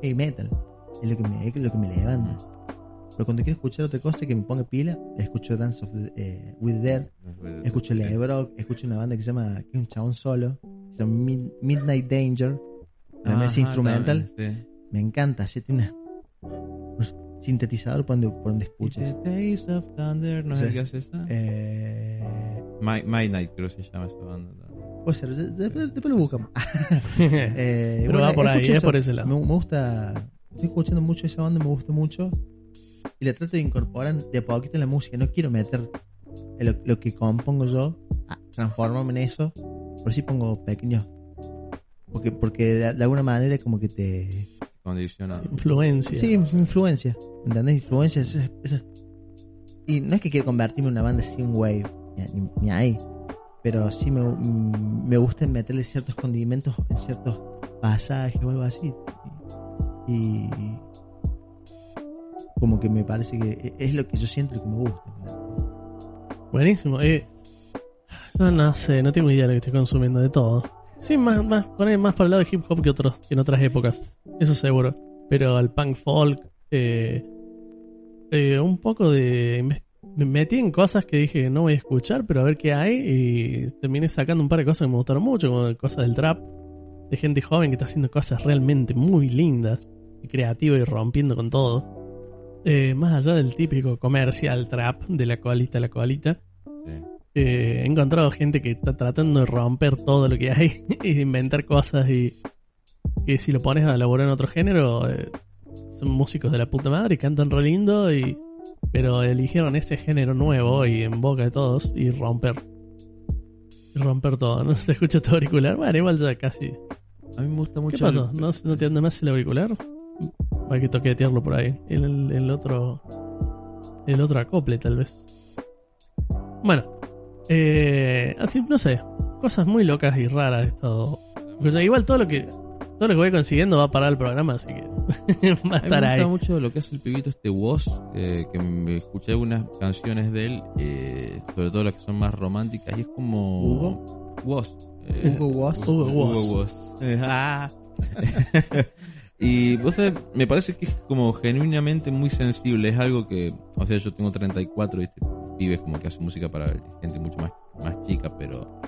heavy metal. Es lo que me, es lo que me levanta. Pero cuando quiero escuchar otra cosa que me ponga pila, escucho Dance of the, eh, with the Dead, escucho Lebrock, escucho una banda que se llama, que es un chabón solo, que se llama Mid- Midnight Danger, es Ajá, instrumental, también, sí. me encanta, ya tiene una- un sintetizador por donde, por donde escuches. The Days of Thunder, ¿no es Sí. el que hace esa? Eh, My, My Night, creo que se llama esa banda. puede ser, de- de- después lo buscamos. Eh, Pero va por ahí, es por ese lado. Me, me gusta, estoy escuchando mucho esa banda, me gusta mucho. Y la trato de incorporar de a poquito en la música. No quiero meter lo, lo que compongo yo, a transformarme en eso. Por si pongo pequeños. Porque, porque de, de alguna manera como que te... Condicionado. Influencia. Sí, inf- influencia. ¿Entendés? Influencia. esa- esa- Y no es que quiero convertirme en una banda sin wave, ni, ni- ni ahí. Pero sí me, mm, me gusta meterle ciertos condimentos en ciertos pasajes o algo así. Y, y como que me parece que es lo que yo siento y que me gusta. Buenísimo. Eh, yo no sé, no tengo idea de lo que estoy consumiendo de todo. Sí, más, más, más para el lado de hip hop que, otros, que en otras épocas. Eso seguro. Pero al punk folk, eh, eh, un poco de... Me metí en cosas que dije no voy a escuchar, pero a ver qué hay. Y terminé sacando un par de cosas que me gustaron mucho, como cosas del trap. De gente joven que está haciendo cosas realmente muy lindas. Y creativa y rompiendo con todo. Eh, más allá del típico comercial trap de la colita a la colita. Sí. Eh, he encontrado gente que está tratando de romper todo lo que hay y de inventar cosas y que si lo pones a elaborar en otro género eh, son músicos de la puta madre y cantan re lindo y pero eligieron ese género nuevo y en boca de todos y romper y romper todo no se escucha tu auricular bueno igual ya casi A mí me gusta ¿qué mucho. pasó? el- ¿No, ¿no te anda más el auricular? hay que toquetearlo por ahí el, el, el otro el otro acople tal vez bueno eh, así no sé cosas muy locas y raras he estado o sea, igual todo lo que todo lo que voy consiguiendo va a parar el programa así que va a estar me ahí gusta mucho lo que hace el pibito este Woz, eh, que me escuché algunas canciones de él, eh, sobre todo las que son más románticas, y es como... Hugo. Woz. eh, Hugo Woz. Hugo Woz. Hugo Woz. Y vos sabés, me parece que es como genuinamente muy sensible, es algo que, o sea, yo tengo 34 y este pibe es como que hace música para gente mucho más, más chica, pero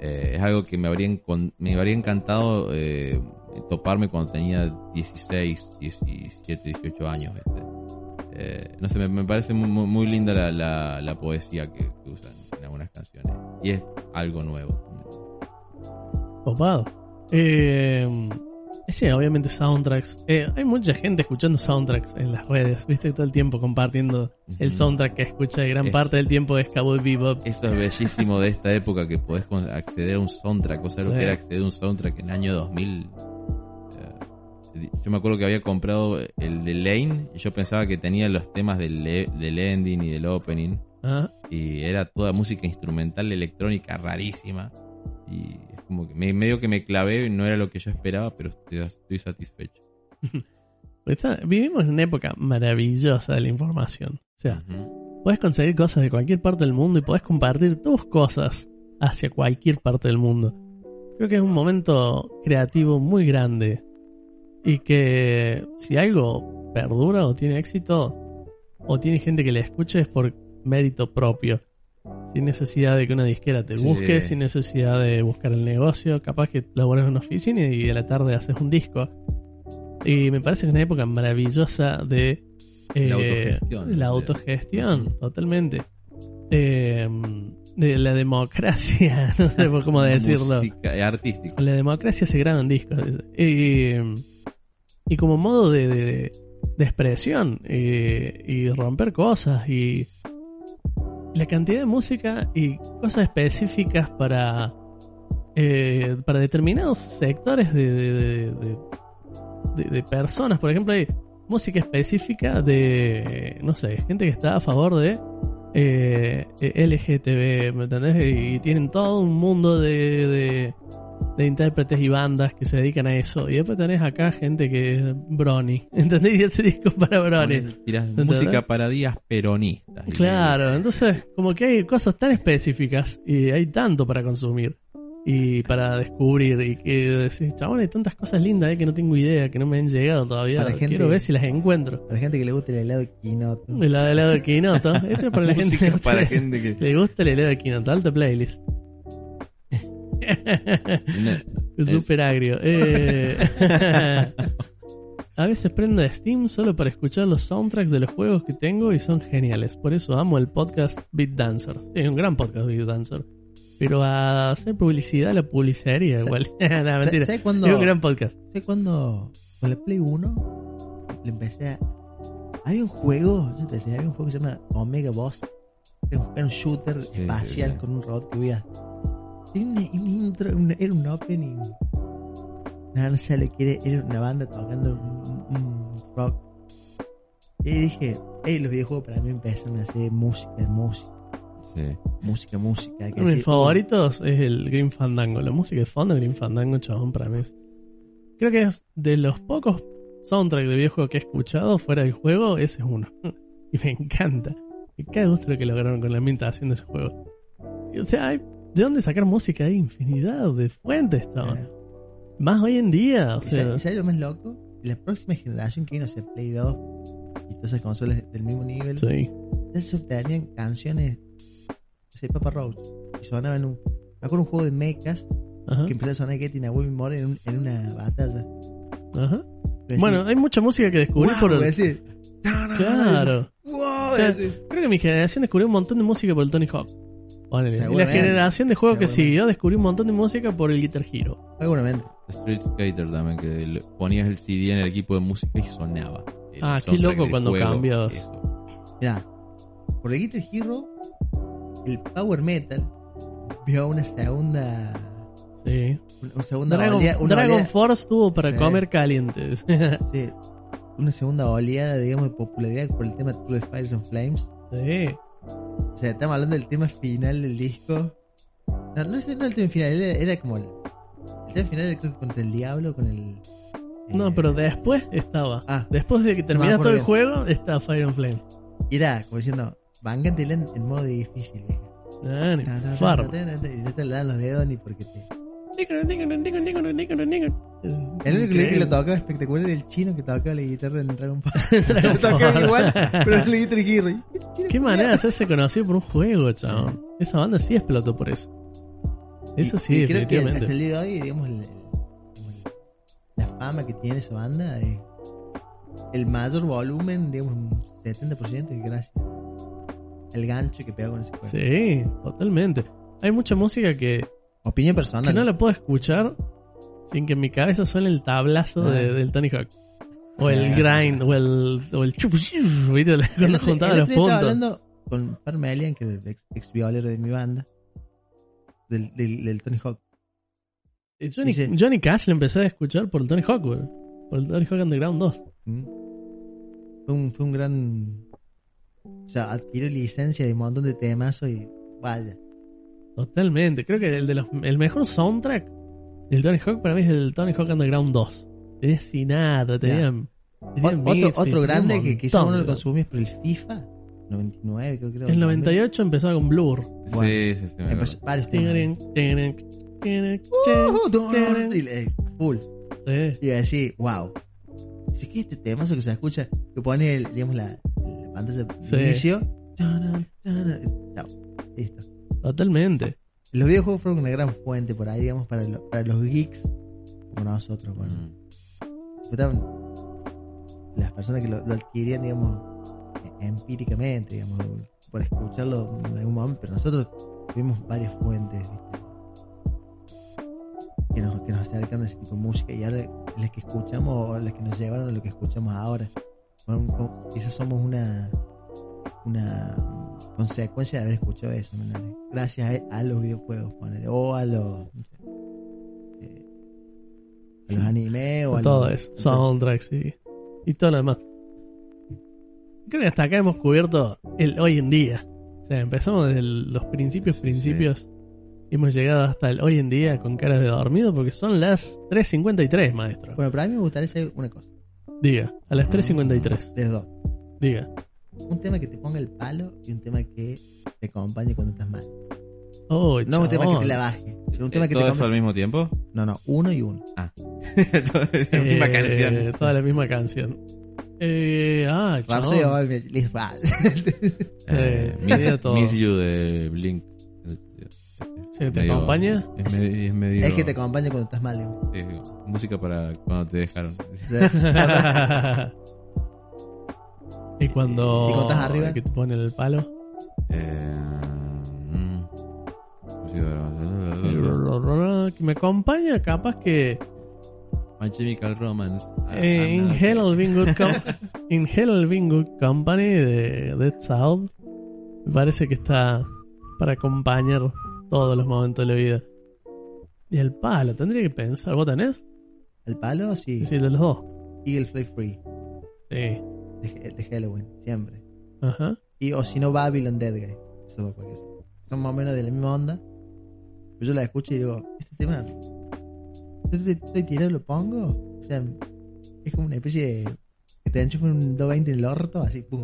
eh, es algo que me habría, me habría encantado eh, toparme cuando tenía 16, 17, 18 años. Este. No sé, me, parece muy, muy- linda la, la, poesía que, que usan en algunas canciones. Y es algo nuevo. Copado. Eh, sí, obviamente soundtracks. Eh, hay mucha gente escuchando soundtracks en las redes, viste, todo el tiempo compartiendo el soundtrack que escucha gran Es- parte del tiempo es Cowboy Bebop. Eso es bellísimo de esta época que podés acceder a un soundtrack, o sea, lo que era acceder a un soundtrack en el año 2000. Eh, Yo me acuerdo que había comprado el de Lane y yo pensaba que tenía los temas del, del ending y del opening Ah, y era toda música instrumental electrónica rarísima y como que me, medio que me clavé y no era lo que yo esperaba, pero estoy, estoy satisfecho. vivimos en una época maravillosa de la información. O sea, Ujú. puedes conseguir cosas de cualquier parte del mundo y puedes compartir tus cosas hacia cualquier parte del mundo. Creo que es un momento creativo muy grande y que si algo perdura o tiene éxito o tiene gente que le escuche es por mérito propio. Sin necesidad de que una disquera te Sí. busque, sin necesidad de buscar el negocio. Capaz que laburas en una oficina y a la tarde haces un disco. Y me parece que es una época maravillosa de eh, La autogestión. la autogestión, totalmente. Eh, de la democracia, no sé por cómo decirlo. Música, eh, artístico. La democracia se graban discos. Y, y como modo de, de- de expresión eh, y romper cosas y la cantidad de música y cosas específicas para eh, para determinados sectores de, de, personas. Por ejemplo, hay música específica de, no sé, gente que está a favor de eh, LGTB, ¿me entendés? Y tienen todo un mundo de, de, intérpretes y bandas que se dedican a eso. Y después tenés acá gente que es Brony, ¿entendés? Y ese disco para Brony. Tirás ¿Entendés? música para días peronistas. Claro, entonces como que hay cosas tan específicas y hay tanto para consumir y para descubrir y que decís, chabón, hay tantas cosas lindas eh, que no tengo idea, que no me han llegado todavía. Gente- Quiero ver si las encuentro. Para la gente que le gusta el helado de quinoto. El lado del lado de Kinoto. Este es para la gente para gente que. le gusta el helado de Kinoto. Alta playlist. Es Súper agrio. Eh, A veces prendo Steam solo para escuchar los soundtracks de los juegos que tengo y son geniales. Por eso amo el podcast Beat Dancer. Es un gran podcast Beat Dancer. Pero a hacer publicidad, la publicería Sa- igual. no, mentira. ¿Sabes cuándo? Es un gran podcast. ¿Sabes cuándo? Con la Play 1 le empecé a. Había un juego, yo te decía, había un juego que se llama Omega Boss. Era un, era un shooter Sí, espacial sí, sí. con un robot que huía. Una, una intro, una- era un opening. No, no sé lo que era, era una banda tocando un, un rock. Y dije, hey, los videojuegos para mí empezaron a hacer música, música, Sí. música, música. Uno de mis favoritos es el Green Fandango. La música de fondo de Green Fandango, chabón, para mí es. Creo que es de los pocos soundtracks de videojuego que he escuchado fuera del juego, ese es uno. Y me encanta. Y cada gusto lo que lograron con la ambientación de ese juego. Y, o sea, hay de dónde sacar música hay infinidad de fuentes, eh, Más hoy en día, o ¿Y sea. sabes lo más loco? La próxima generación que vino a ser Play 2 y todas esas consolas del mismo nivel, Sí. ya se obtenían canciones de Papa Roach y sonaban en un. Me acuerdo un juego de mechas Ajá. que empezó a sonar Getting Away with More en, un- en una batalla. Ajá. A Bueno, hay mucha música que descubrí "Wow", por a el. decir, "No, no, Claro. Wow, O sea, a Creo que mi generación descubrió un montón de música por el Tony Hawk. Ponele. Y la generación de juegos que siguió descubrió un montón de música por el Guitar Hero. Seguramente. Street Skater también, que le ponías el CD en el equipo de música y sonaba. El Ah, qué loco cuando juego, cambias. eso. Mirá, por el Guitar Hero, el Power Metal vio una segunda. Sí. Una, segunda Dragon, olea- una Dragon Force tuvo para Sí. comer calientes. sí, una segunda oleada, digamos, de popularidad por el tema True the Fires and Flames. sí. O sea, estamos hablando del tema final del disco. No, no es no el tema final, era, como el, el tema final, era contra el diablo, con el. No, eh, pero después estaba. Ah, Después de que termina todo el juego, está Fire and Flame. era como diciendo, vángantela en, en modo difícil. Ah, ni ta, Y no te dan los dedos ni porque te. El único que lo tocaba espectacular era el chino que tocaba la guitarra en Dragon Ball. Lo tocaba igual, pero es la guitarra Qué manera de hacerse conocido por un juego, chabón. Esa banda sí explotó por eso. Eso Y- sí, y creo que definitivamente. hasta el día de hoy, digamos, el- el- la fama que tiene esa banda es el mayor volumen, digamos, un 70% es gracias al gancho que pegó con ese juego. Sí, totalmente. Hay mucha música que, Opinión que personal. no la puedo escuchar sin que en mi cabeza suene el tablazo Ah. de- del Tony Hawk. O Sí. el grind, o el, o el chup, chup, ¿viste? El Cuando juntaba el los puntos. hablando con Parmelian, que es el ex, ex violero de mi banda, del, del, del Tony Hawk. Johnny, dice- Johnny Cash lo empecé a escuchar por el Tony Hawk, güey. Por el Tony Hawk Underground 2. ¿Mm? Fue un, fue un gran. O sea, adquirió licencia de un montón de temas y vaya. Totalmente. Creo que el, de los, el mejor soundtrack del Tony Hawk para mí es el Tony Hawk Underground 2. Tenía Sinatra, tenían. O- tenían otro, Misfits, otro tenía grande que quizás montón uno lo de- consumía es por el FIFA 99, creo que era. El 98 empezaba con Blur. Bueno, sí, sí, sí. Empezó- varios Uh, tirin. y le- full. Sí. Y decir, wow. ¿qué es este temazo que se escucha? Que pone, digamos, la, la pantalla de Sí. inicio. Chao. Listo. Totalmente. Los videojuegos fueron una gran fuente por ahí, digamos, para, lo- para los geeks como nosotros. Bueno, Mm. las personas que lo, lo adquirían, digamos, empíricamente, digamos, por escucharlo en algún momento, pero nosotros tuvimos varias fuentes, ¿viste? Que nos, que nos acercaron a ese tipo de música y ahora las que escuchamos o las que nos llevaron a lo que escuchamos ahora. Bueno, quizás somos una una consecuencia de haber escuchado eso, gracias a, a los videojuegos, ponele, o a los no sé, eh, a los animes o a todo los- eso. Soundtracks y, y todo lo demás. Creo que hasta acá hemos cubierto el hoy en día. O sea, empezamos desde el- los principios, principios. Y hemos llegado hasta el hoy en día con caras de dormido porque son las 3.53, maestro. Bueno, pero a mí me gustaría saber una cosa, Diga, a las 3.53. de los dos. Diga. Un tema que te ponga el palo y un tema que te acompañe cuando estás mal. Oh, No un tema que te la baje, pero un tema que ¿Todo te eso al mismo tiempo? No, no, uno y uno. Toda la misma Eh, canción. Toda la misma canción. Eh, ah, chabón. va. Eh, Miss, todo. Miss You de Blink. Sí, ¿te medio- acompaña? Es medio, es medio- es que te acompañe cuando estás mal, música para cuando te dejaron. y cuando. ¿Y cuando estás arriba? Que te ponen el palo. Eh, Que me acompaña, capaz que. My Chemical Romance. Ah, Eh, in ah, Hell in Good Hell Be in Good Company de Dead South. Me parece que está para acompañar todos los momentos de la vida. Y el palo, tendría que pensar. ¿Vos tenés? El palo, sí. Sí, de los dos. Eagle Fly Free, Sí. De, de Halloween, siempre. Ajá. Y, o si no, Babylon Dead Guy. Esos dos cualquiera. Son más o menos de la misma onda. Pero yo la escucho y digo, este tema. Estoy, estoy tirado y lo pongo. O sea, es como una especie de. Que te enchufan un 220 en el orto, así, pum.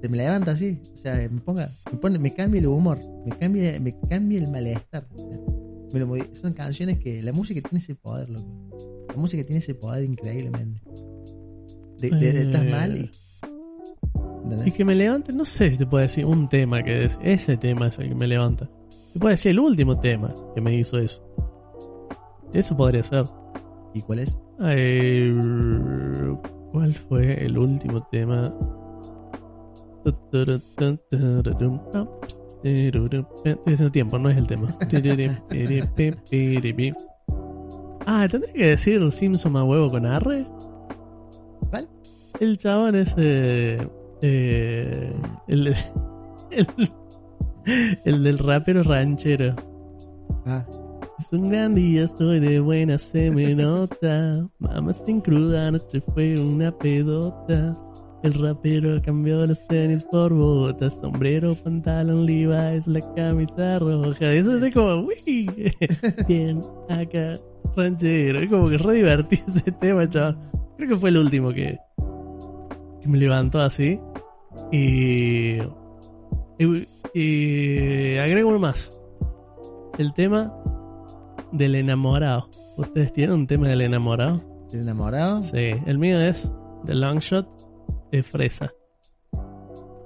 Se me levanta así. O sea, me ponga. Me, pone, me cambia el humor. Me cambia, me cambia el malestar. o sea, me lo son canciones que. La música tiene ese poder, loco. La música tiene ese poder increíblemente. De, de- de- estás Eh. ¿entendés? Y que me levante, no sé si te puedo decir un tema que es. Ese tema es el que me levanta. Te puedo decir el último tema que me hizo eso. Eso podría ser. ¿Y cuál es? Eh, ¿Cuál fue el último tema? Estoy haciendo tiempo, no es el tema. Ah, tendría que decir Simpson a huevo con arre. El chabón ese. Eh, el, el, el del rapero ranchero. Ah, Es un gran día, estoy de buena, se me nota. Mamá sin cruda, anoche fue una pedota. El rapero cambió los tenis por botas, sombrero, pantalón, Levi's, la camisa roja. Eso es como, uy, bien, acá, ranchero. Es como que re divertido ese tema, chaval. Creo que fue el último que, que me levantó así. Y, y, y agrego uno más. El tema del enamorado. ¿Ustedes tienen un tema del enamorado? ¿El enamorado? Sí, el mío es The Long Shot de Fresa.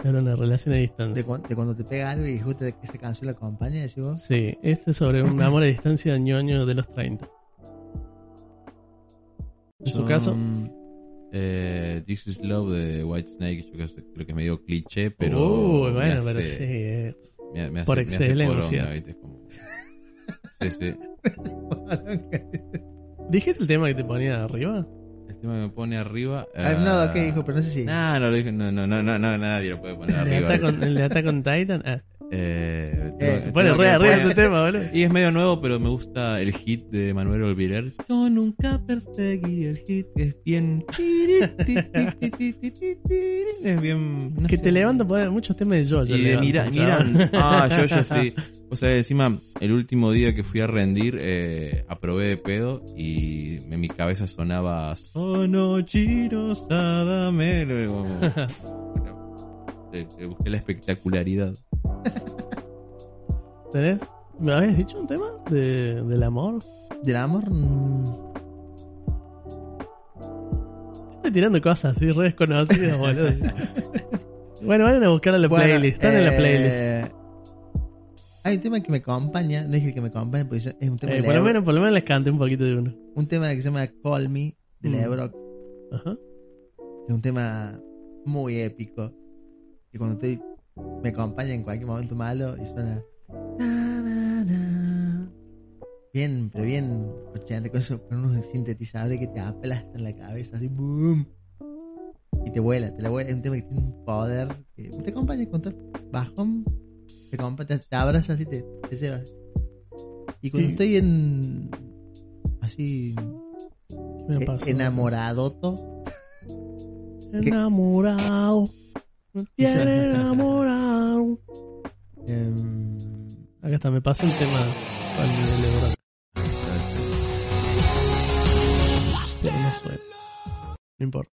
Era una relación a De, distancia. cu- de cuando te pega algo y justo que esa canción la acompaña, decís vos. Sí, este es sobre un amor a distancia ñoño de los 30. En su caso, Eh, This is Love de White Snake. Yo creo, creo que es medio cliché, pero. Uy, me bueno, hace- pero sí, es- me- me hace- por me hace excelencia. poronga, ¿viste? Como- Sí, sí. ¿Dijiste el tema que te ponía arriba? El tema que me pone arriba. Ah, no, ah, ok, hijo, pero no sé si. No, no lo dije. No, no, no, no, no, nadie lo puede poner ¿El de arriba. Attack on- el de Attack on Titan? Ah, Eh, Eh, re ese tema, boludo. Y es medio nuevo, pero me gusta el hit de Manuel Olviler. Yo nunca perseguí el hit, que es bien. Es bien. no Que sé. te levanta muchos temas de yo. Y de mira, miran. Ah, yo, yo sí. O sea, encima, el último día que fui a rendir, eh, aprobé de pedo y en mi cabeza sonaba Sono Chiro Sadame. Le busqué la espectacularidad. ¿Tenés? ¿Me habías dicho un tema de, del amor? Del amor. mm, Estoy tirando cosas así, re desconocidas, boludo. bueno, vayan a buscar a la Bueno, playlist. Están en la eh, playlist. Hay un tema que me acompaña, no es el que me acompaña, porque es un tema, Eh, de por, lo menos, por lo menos les canté un poquito de uno. un tema que se llama Call Me de Mm. Lebrock. Ajá. Es un tema muy épico. Y cuando estoy, me acompaña en cualquier momento malo y suena. na, na, na. Bien, pero bien 80, con, eso, con unos sintetizadores que te aplastan la cabeza, así, boom. Y te vuela, te la vuela. Es un tema que tiene un poder. Que te acompaña con todo bajón. Te, acompaña, te, te abraza así, te, te lleva. Y cuando Sí. estoy en. Así. ¿Qué me eh, pasó? enamoradoto. Enamorado. Tiene enamorado. em, Acá está, me pasa el tema con el Lebron. Pero no importa.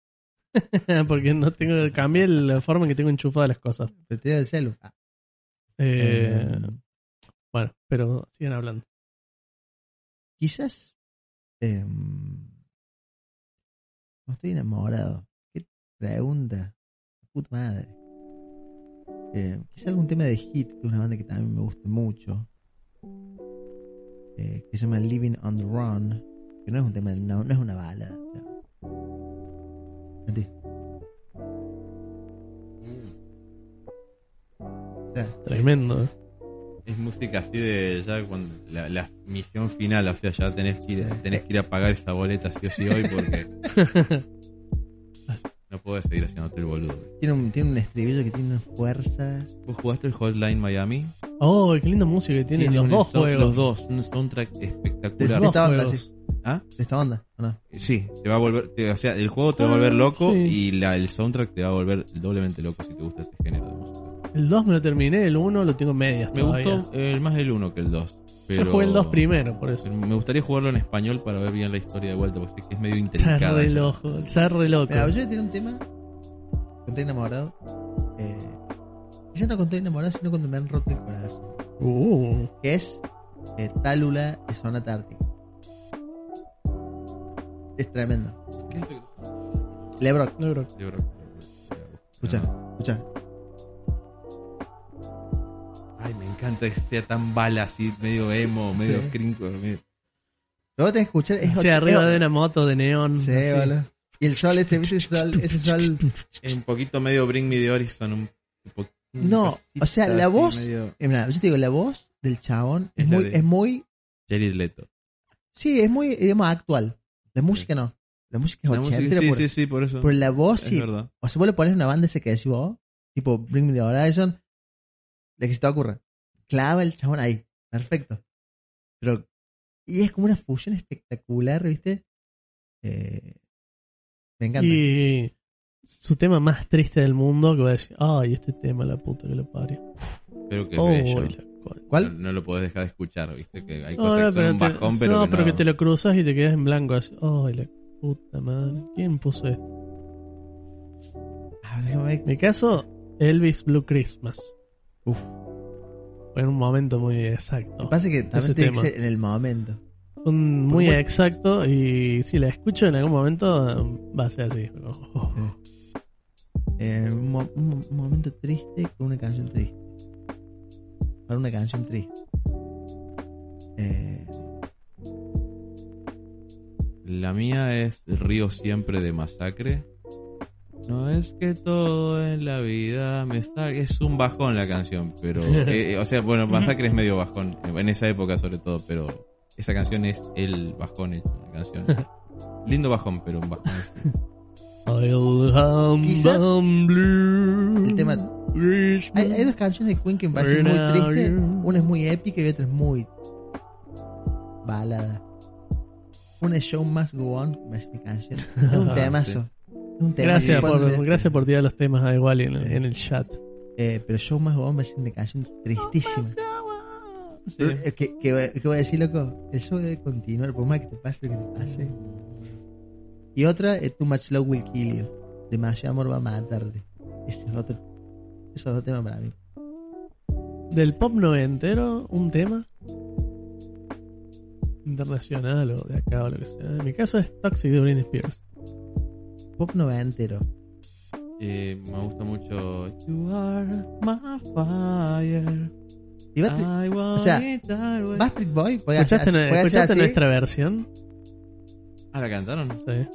Porque no tengo. Cambié la forma en que tengo enchufadas las cosas. Te el celu. Ah, Eh, em, bueno, pero sigan hablando. quizás. em, no estoy enamorado. ¿Qué pregunta? Puta madre. Eh, quizás algún tema de Hit, que es una banda que también me gusta mucho. eh, que se llama Living on the Run. Que no es un tema, no, no es una balada. no. O sea, Tremendo. ¿eh? Es música así de ya cuando la, la misión final, o sea, ya tenés que, ir, tenés que ir a pagar esa boleta sí o sí hoy porque no puedes seguir haciéndote el boludo. tiene, un, tiene un estribillo que tiene una fuerza. ¿Vos jugaste el Hotline Miami? Oh, qué linda música que tienen los dos juegos. Los dos, un soundtrack De, espectacular. de esta onda, juegos. sí. ¿Ah? De esta onda, ¿o no? Sí, te va a volver, te- o sea, el juego te va a Ah, volver loco sí. y la, el soundtrack te va a volver doblemente loco si te gusta este género de música. El 2 me lo terminé, el 1 lo tengo en medias Me todavía. gustó eh, más el 1 que el 2. Pero Yo jugué el 2 primero, por eso. Me gustaría jugarlo en español para ver bien la historia de vuelta, porque es medio intrincada. ya. loco, está re loco. Mira, yo tiene un tema. Estoy enamorado. Eh, quizás no estoy enamorado, sino cuando me han roto el corazón. Uh, Que es eh, Tálula de Zona Tártica. Es tremendo. ¿Qué es Lebrock, creo. Yo creo- escucha, Ah. escucha. Ay, me encanta que sea tan bala así, medio emo, medio Sí. crinco. medio- tenés que escuchar es. Así ocho- arriba de una moto de neón. Sí, así. boludo. Y el sol, ese, ¿viste? Ese sol, ese sol. Es un poquito medio Bring Me the Horizon. Un, un po- No, o sea, la voz- medio- Eh, mira, yo te digo, la voz del chabón es, Es muy, de- es muy. Jared Leto. Sí, es muy, digamos, actual. La música no. La música es La música- ochentera sí, por, sí, sí, por eso. por la voz es sí. verdad. O sea, vos le pones una banda esa que decís vos, tipo Bring Me the Horizon, que se te ocurra. Clava el chabón ahí. Perfecto. Pero. Y es como una fusión espectacular, ¿viste? Eh, me encanta. Y su tema más triste del mundo, que va a decir, ay, este tema, la puta que lo parió. Pero que Oh, bello. la cola. No, ¿Cuál? no lo podés dejar de escuchar, viste que hay cosas no, que son un te, bajón, pero, no, que, pero no. que te lo cruzas y te quedas en blanco así. Ay, la puta madre. ¿Quién puso esto? Ver. En mi caso, Elvis Blue Christmas. Uf. Fue en un momento muy Lo exacto. que pasa es que también tiene que ser en el momento. Fue un muy exacto y si la escucho en algún momento va a ser así. Oh. Eh, un, mo- un mo- un momento triste con una canción triste. Para una canción triste. Eh, La mía es Río Siempre de Masacre. No es que todo en la vida me está... Es un bajón la canción, pero... eh, o sea, bueno, Masacre es medio bajón, en esa época sobre todo, pero esa canción es el bajón hecho, la canción. Lindo bajón, pero un bajón. Quizás el tema- hay, hay dos canciones de Queen que me parecen muy tristes. Una es muy épica y otra es muy balada. Una es Show Must Go On, que me parece mi canción. Es un temazo. Un. Gracias por, me- gracias por tirar los temas a igual en, en el chat. Eh, pero Show Must Go On me parece una canción tristísima. Sí. Eh, ¿Qué, qué, voy- qué voy a decir, loco? El show debe continuar, por más que te pase lo que te pase. Y otra es Too Much Love Will Kill You. Demasiado amor va a matarte. Ese es otro. Esos dos temas para mí. Del pop noventero, un tema internacional o de acá o lo que sea. En mi caso es Toxic de Britney Spears. Pop noventero. Eh, me gusta mucho You are my fire. Y Backstreet, I want sea, it that way. Backstreet Boy, ¿Escuchaste, hacer- escuchaste así. nuestra versión? Ah, ¿la cantaron? Sí.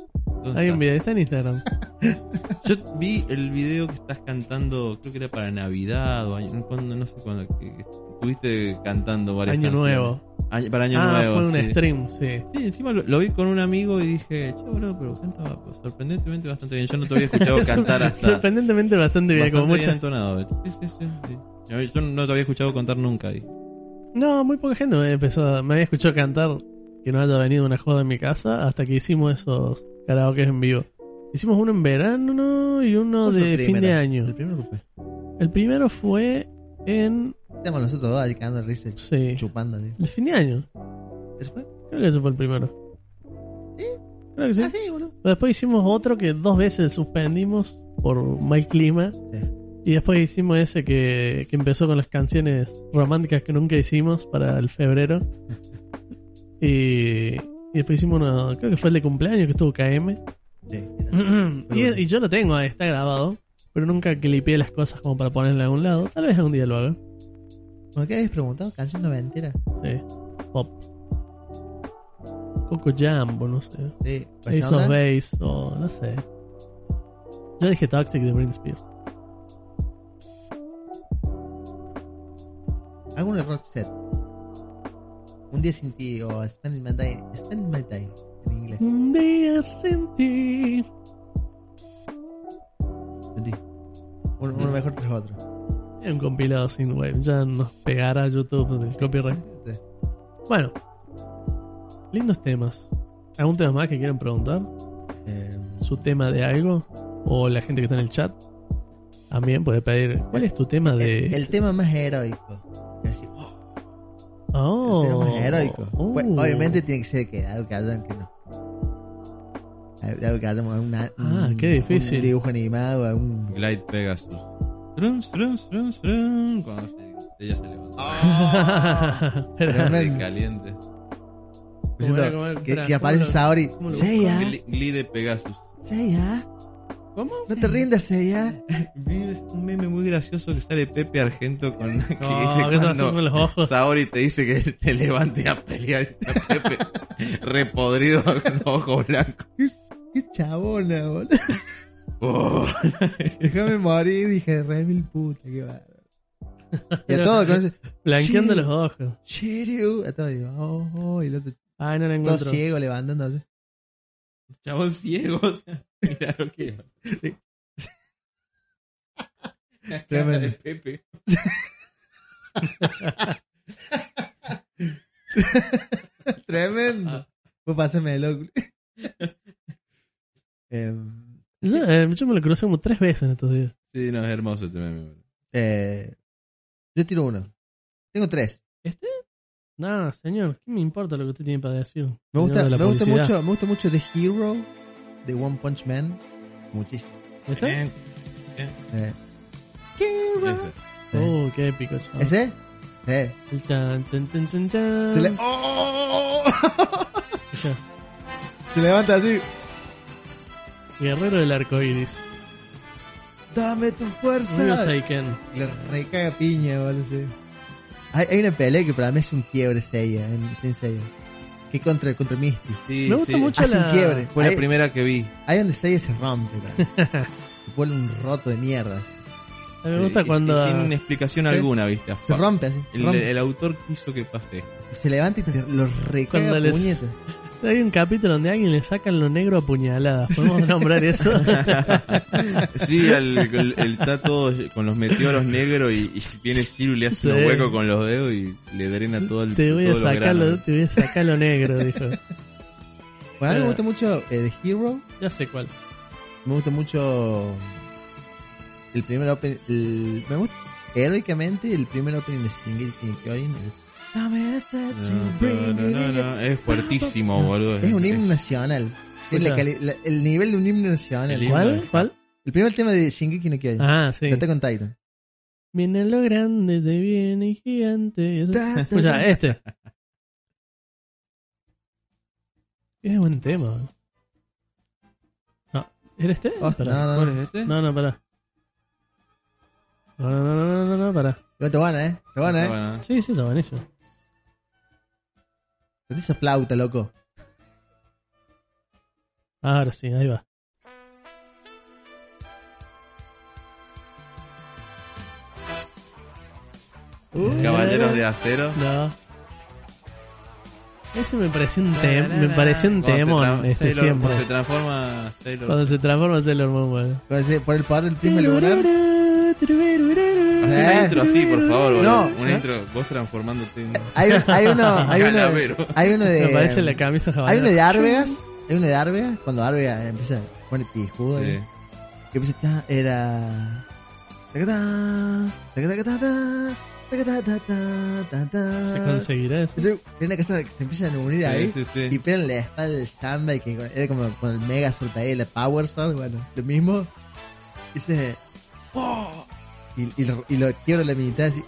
¿Dónde Hay un está? video, está en Instagram. Yo vi el video que estás cantando, creo que era para Navidad o año, cuando, no sé cuándo, que, que estuviste cantando varias Año canciones. nuevo. Año- para Año ah, Nuevo. fue un sí. stream, sí. Sí, encima lo, lo vi con un amigo y dije, che, boludo, pero canta sorprendentemente bastante bien. Yo no te había escuchado cantar hasta. Sorprendentemente bastante bien, como bastante bien mucha. entonado. Sí, sí, sí, sí. A ver, Yo no te había escuchado cantar nunca. ahí. No, muy poca gente me, empezó, me había escuchado cantar que no haya venido una joda en mi casa hasta que hicimos esos karaoke en vivo. Hicimos uno en verano ¿no? y uno ¿Cuál fue de el fin de año. El primero que fue. El primero fue en. Estamos nosotros dos de risa, Sí. chupando. así. De fin de año. ¿Eso fue? Creo que ese fue el primero. ¿Sí? Creo que sí. Ah, sí, boludo. Después hicimos otro que dos veces suspendimos por mal clima. Sí. Y después hicimos ese que, que empezó con las canciones románticas que nunca hicimos para el febrero. Y, y después hicimos uno, creo que fue el de cumpleaños que estuvo KM. Sí. y, y yo lo tengo, ahí está grabado. Pero nunca clipeé las cosas como para ponerle a algún lado. Tal vez algún día lo haga. ¿Por qué habéis preguntado? ¿Canción noventera? Sí. Pop. Coco Jumbo, no sé. Sí. Ace of Base, o no sé. Yo dije Toxic de Britney Spears. Hago un rock set. Un día sin ti o Spend My Day. Spend My Day en inglés. Un día sin ti. Uno, uno mejor que otro. Un compilado sin web. Ya nos pegará YouTube del copyright. Sí. Bueno. Lindos temas. ¿Algún tema más que quieran preguntar? Eh, ¿Su tema de algo? ¿O la gente que está en el chat? También puede pedir. ¿Cuál es tu tema de.? el, el tema más heroico. Así, oh, oh, el tema más heroico. Oh. Pues, obviamente tiene que ser que algo que hayan que no. Algo que hayamos una, Ah, un- qué difícil. Un dibujo animado, algún. Glide Pegasus. Cuando se- ella se levanta. Tremendo. De caliente. Me siento era? ¿Cómo era? que, que aparece ¿cómo lo- Saori. Seiya, Gli- Glide Pegasus. Seiya. ¿Cómo? No te rindas, Seiya. Vi un meme muy gracioso que sale Pepe Argento con que No, dice ¿qué cuando con los ojos? Saori te dice que te levantes a pelear y está Pepe repodrido con los ojos blancos. Qué chabona, boludo. Oh. Déjame morir, dije, re mil puta, qué bárbaro. Y a todo con ese. Blanqueando los ojos. Shiryu. A todo digo, oh, oh, y el otro Ay, no la todo encuentro. ciego levantándose. Chabón ciego. o sea, mira lo que La cara Tremendo. de Pepe. Tremendo. Pues pásame loco. Em, Yo, eh, yo me lo crucé como tres veces en estos días. Sí, no, es hermoso este meme. eh, yo tiro uno. Tengo tres. No, señor, ¿qué me importa lo que usted tiene para decir? Me gusta, de me gusta mucho, me gusta mucho The Hero de One Punch Man. Muchísimo. ¿Este? Eh, Eh, Hero. ese. Oh, qué épico. chaval. ¿Ese? Sí. El chan, chan, chan, chan, chan. Se, le... ¡Oh! Se levanta así. Guerrero del arco iris. Dame tu fuerza. Seiken. Le recaga piña, boludo. sí. Hay, hay una pelea que para mí es un quiebre Seiya, en Saint Seiya. Que contra, contra Misty. Sí, Me gusta sí. mucho Hace la... un quiebre. Fue la primera que vi. Ahí donde Seiya se rompe, se vuelve un roto de mierda. así. A mí me gusta Sí, cuando... y Sin explicación Sí. alguna, viste. Se rompe así. Se, El, rompe. el autor quiso que pase. se levanta y te lo recaga Cuando les- puñetas. Hay un capítulo donde a alguien le sacan lo negro a puñaladas. ¿Podemos nombrar eso? Sí, el, el- el- está todo con los meteoros negros y, y si viene Shiru le hace Sí. un hueco con los dedos y le drena todo el te, voy a sacar lo, te voy a sacar lo negro, dijo. Bueno, a mí me gusta mucho eh, The Hero. Ya sé cuál. Me gusta mucho el primer opening. El, me gusta heroicamente el primer opening de Shingeki no No, no, no, no, es fuertísimo, boludo. Es un himno nacional. Tiene la Escucha. cali- la- el nivel de un himno nacional. El himno ¿Cuál? ¿Cuál? El primer tema de Shingeki no Kyojin. Ah, sí. De Attack on Titan. Viene lo grande, se viene gigante. Eso- Escucha, este. Es buen tema. No, ¿Era este? Hostia, Pará. no, no, ¿Cuál no. es este? No, no, pará. No, no, no, no, no, no, no, pará. Igual Está buena, ¿eh? Está buena, ¿eh? Bueno, Sí, sí, está buenísimo. Sentí esa flauta, loco. Ahora sí, ahí va. Uh, Caballeros de acero. No. Ese me pareció un, tem me pareció un Cuando se temón este Sailor- siempre. cuando se transforma Sailor. Cuando se transforma Sailor Moon, bueno. Por el poder del prisma lunar. Eh. una intro así, por favor. boludo. No. Una intro, vos transformándote en... Hay, hay uno, hay uno, hay uno de. Me parece la camisa Hay uno de Arvegas. Hay uno de Arvegas. Cuando Arvegas empieza a poner pijudo. Sí. ¿eh? Que empieza ya era. tacatá. ¿Se conseguirá eso? Eso, Hay una cosa que se empiezan a unir ahí. Sí, sí, sí. Y pegan la espalda del Shamba y que era como con el Mega Sword ahí, la Power Sword, bueno, lo mismo. Dice. ¡Oh! Y, y, lo, y lo quiebro a la mitad así.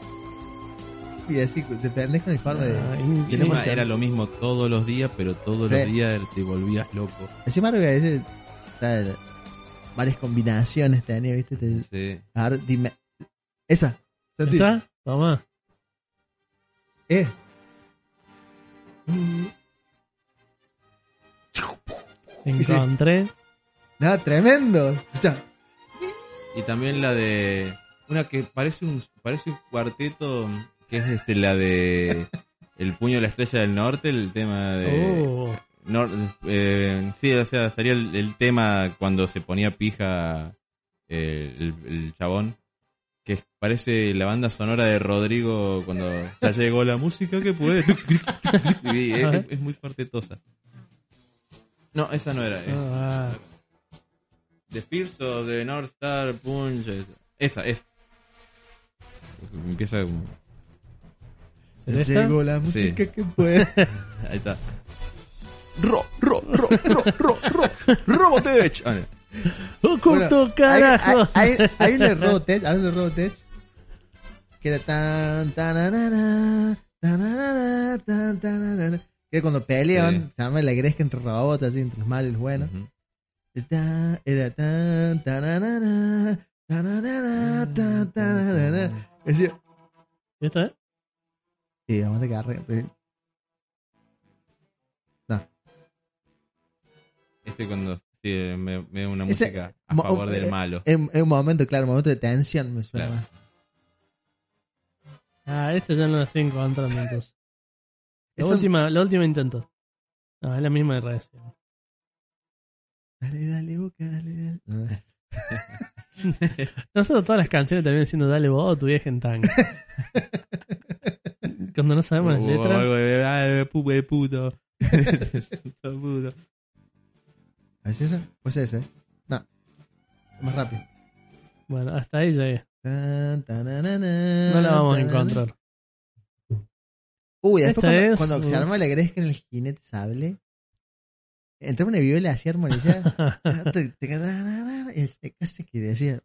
Y así, te prendes con el forma de. Ah, Y emoción. era lo mismo todos los días, pero todos Sí. los días te volvías loco. Encima o sea, varias combinaciones tenía, ¿viste? Te- Sí. A ver, dime. Esa. ¿Está? Toma. Eh. Encontré. No, tremendo. Escucha. Y también la de una que parece un parece un cuarteto que es este la de El puño de la estrella del norte, el tema de Oh. Nor- eh, sí, o sea, sería el, el tema cuando se ponía pija eh, el, el chabón. Que parece la banda sonora de Rodrigo cuando ya llegó la música que puede. Es- es muy cuartetosa. No, esa no era. es- Ah, The Spears of the North Star Punch. Esa, esa. Empieza. como-. Llegó la música que puede. Ahí está. Ro, ro, ro, ro, ro, ro, Robotech. Ah, no. ¡Oculto, Bueno, hay, carajo! hay, hay, hay un de Robotech, hay un de Robotech que era tan tan tan tan tan que cuando peleaban Sí. se llama la gresca entre robots así entre los malos y los buenos Ujú. Está- era tan tan tan tan tan decía ¿Y esta es? sí vamos a agarrar Este cuando sí, me, me una Ese- música a mo- favor del eh, malo. en, en un momento claro un momento de tensión me suena Claro. más. Ah, este ya no lo estoy encontrando entonces. La última, la última intento. No, es la misma de recién. Dale dale boca dale dale Nosotros todas las canciones terminan siendo Dale vos o tu vieja en tanga. Cuando no sabemos las O letras. algo de, de puto. De santo puto. ¿Es esa? Pues ese. No. Más rápido. Bueno, hasta ahí llegué. No la vamos a encontrar. Uy, después cuando, es, cuando se uh. arma la gresca en el jinete sable, entraba una viola así armonizada. casi que decía.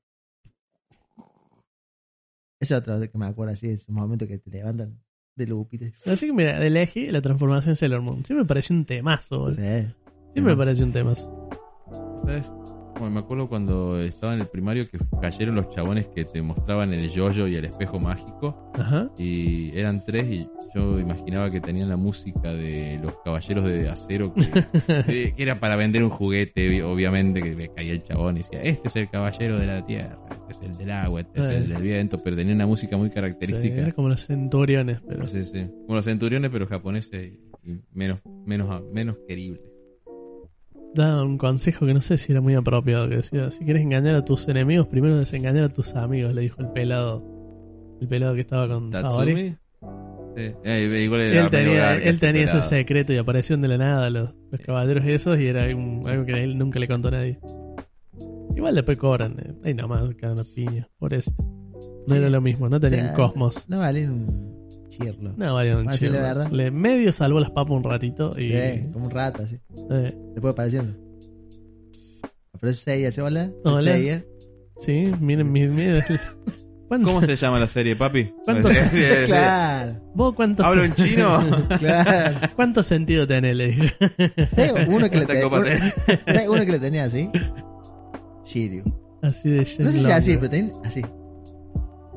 Es otro que me acuerdo así, ese momento que te levantan de lupita. Así que mira, de elegí la transformación Sailor Moon. Siempre me pareció un temazo. boludo. Sí. Siempre me pareció un temazo. ¿Sabes? Me acuerdo cuando estaba en el primario que cayeron los chabones que te mostraban el yoyo y el espejo mágico. Ajá. Y eran tres y yo imaginaba que tenían la música de los caballeros de acero que, que era para vender un juguete, obviamente, que me caía el chabón y decía, este es el caballero de la tierra, este es el del agua, este es el del viento, pero tenía una música muy Sí, característica. era como los centuriones, pero. Sí, sí. Como los centuriones, pero japoneses y, y menos, menos, menos queribles. Daba un consejo que no sé si era muy apropiado. Que decía: si quieres engañar a tus enemigos, primero desengañar a tus amigos. Le dijo el pelado. El pelado que estaba con. ¿Tatsumi? Sí. Eh, igual era Él tenía, él ese tenía ese secreto y aparecieron de la nada los, los caballeros esos y era un- algo que él nunca le contó a nadie. Igual después cobran, eh, ahí nomás, cada una piña, por eso. No Sí. era lo mismo, no tenían O sea, cosmos. No vale un chirlo. No, valía un sí, la. Le medio salvó las papas un ratito y. Sí, como un rato así. eh, Después apareciendo. Pero es Seiya, ¿sí? Hola. Hola. Seiya. sí, miren, miren, miren. ¿Cuánto- ¿Cómo se llama la serie, papi? ¿Cuánto- Sí, sí, sí. Claro, ¿Vos cuánto, ¿Hablo en chino? claro. ¿Cuánto sentido tenés? Le dije. ¿Sabes uno que le tenía? ¿Sabes uno que le tenía así? Shiryu. Así de No sé si así, pero también así.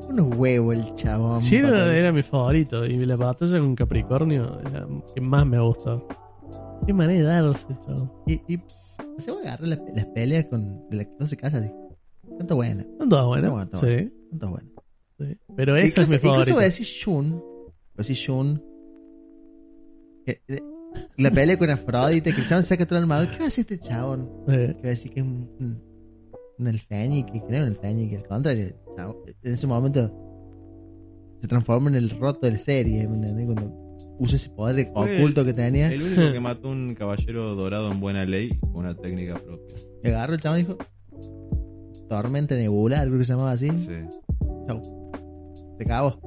Unos huevos el chabón. Papá. era mi favorito y la batalla con Capricornio era que más me gustó. Qué manera de darse, chabón. Y, y se va a agarrar las, las peleas con la que no se casa así. Tanto buena, buenas. Está bueno, está sí, tanto buena. sí. Pero esa incluso, es mi incluso favorita. voy a decir Shun. Voy a decir Shun. que- eh, la pelea con Afrodite, que el chabón saca todo el armador. ¿Qué va a hacer este chabón? Sí. Que va a decir que es un, un, un elfénic, que creo elfénic, al contrario. En ese momento se transforma en el roto de la serie, ¿me entendés? Cuando usa ese poder oculto que tenía. El único que mató un caballero dorado en buena ley con una técnica propia. Y agarró el chabón y dijo: Tormenta nebular, creo que se llamaba así. Sí. Se acabó.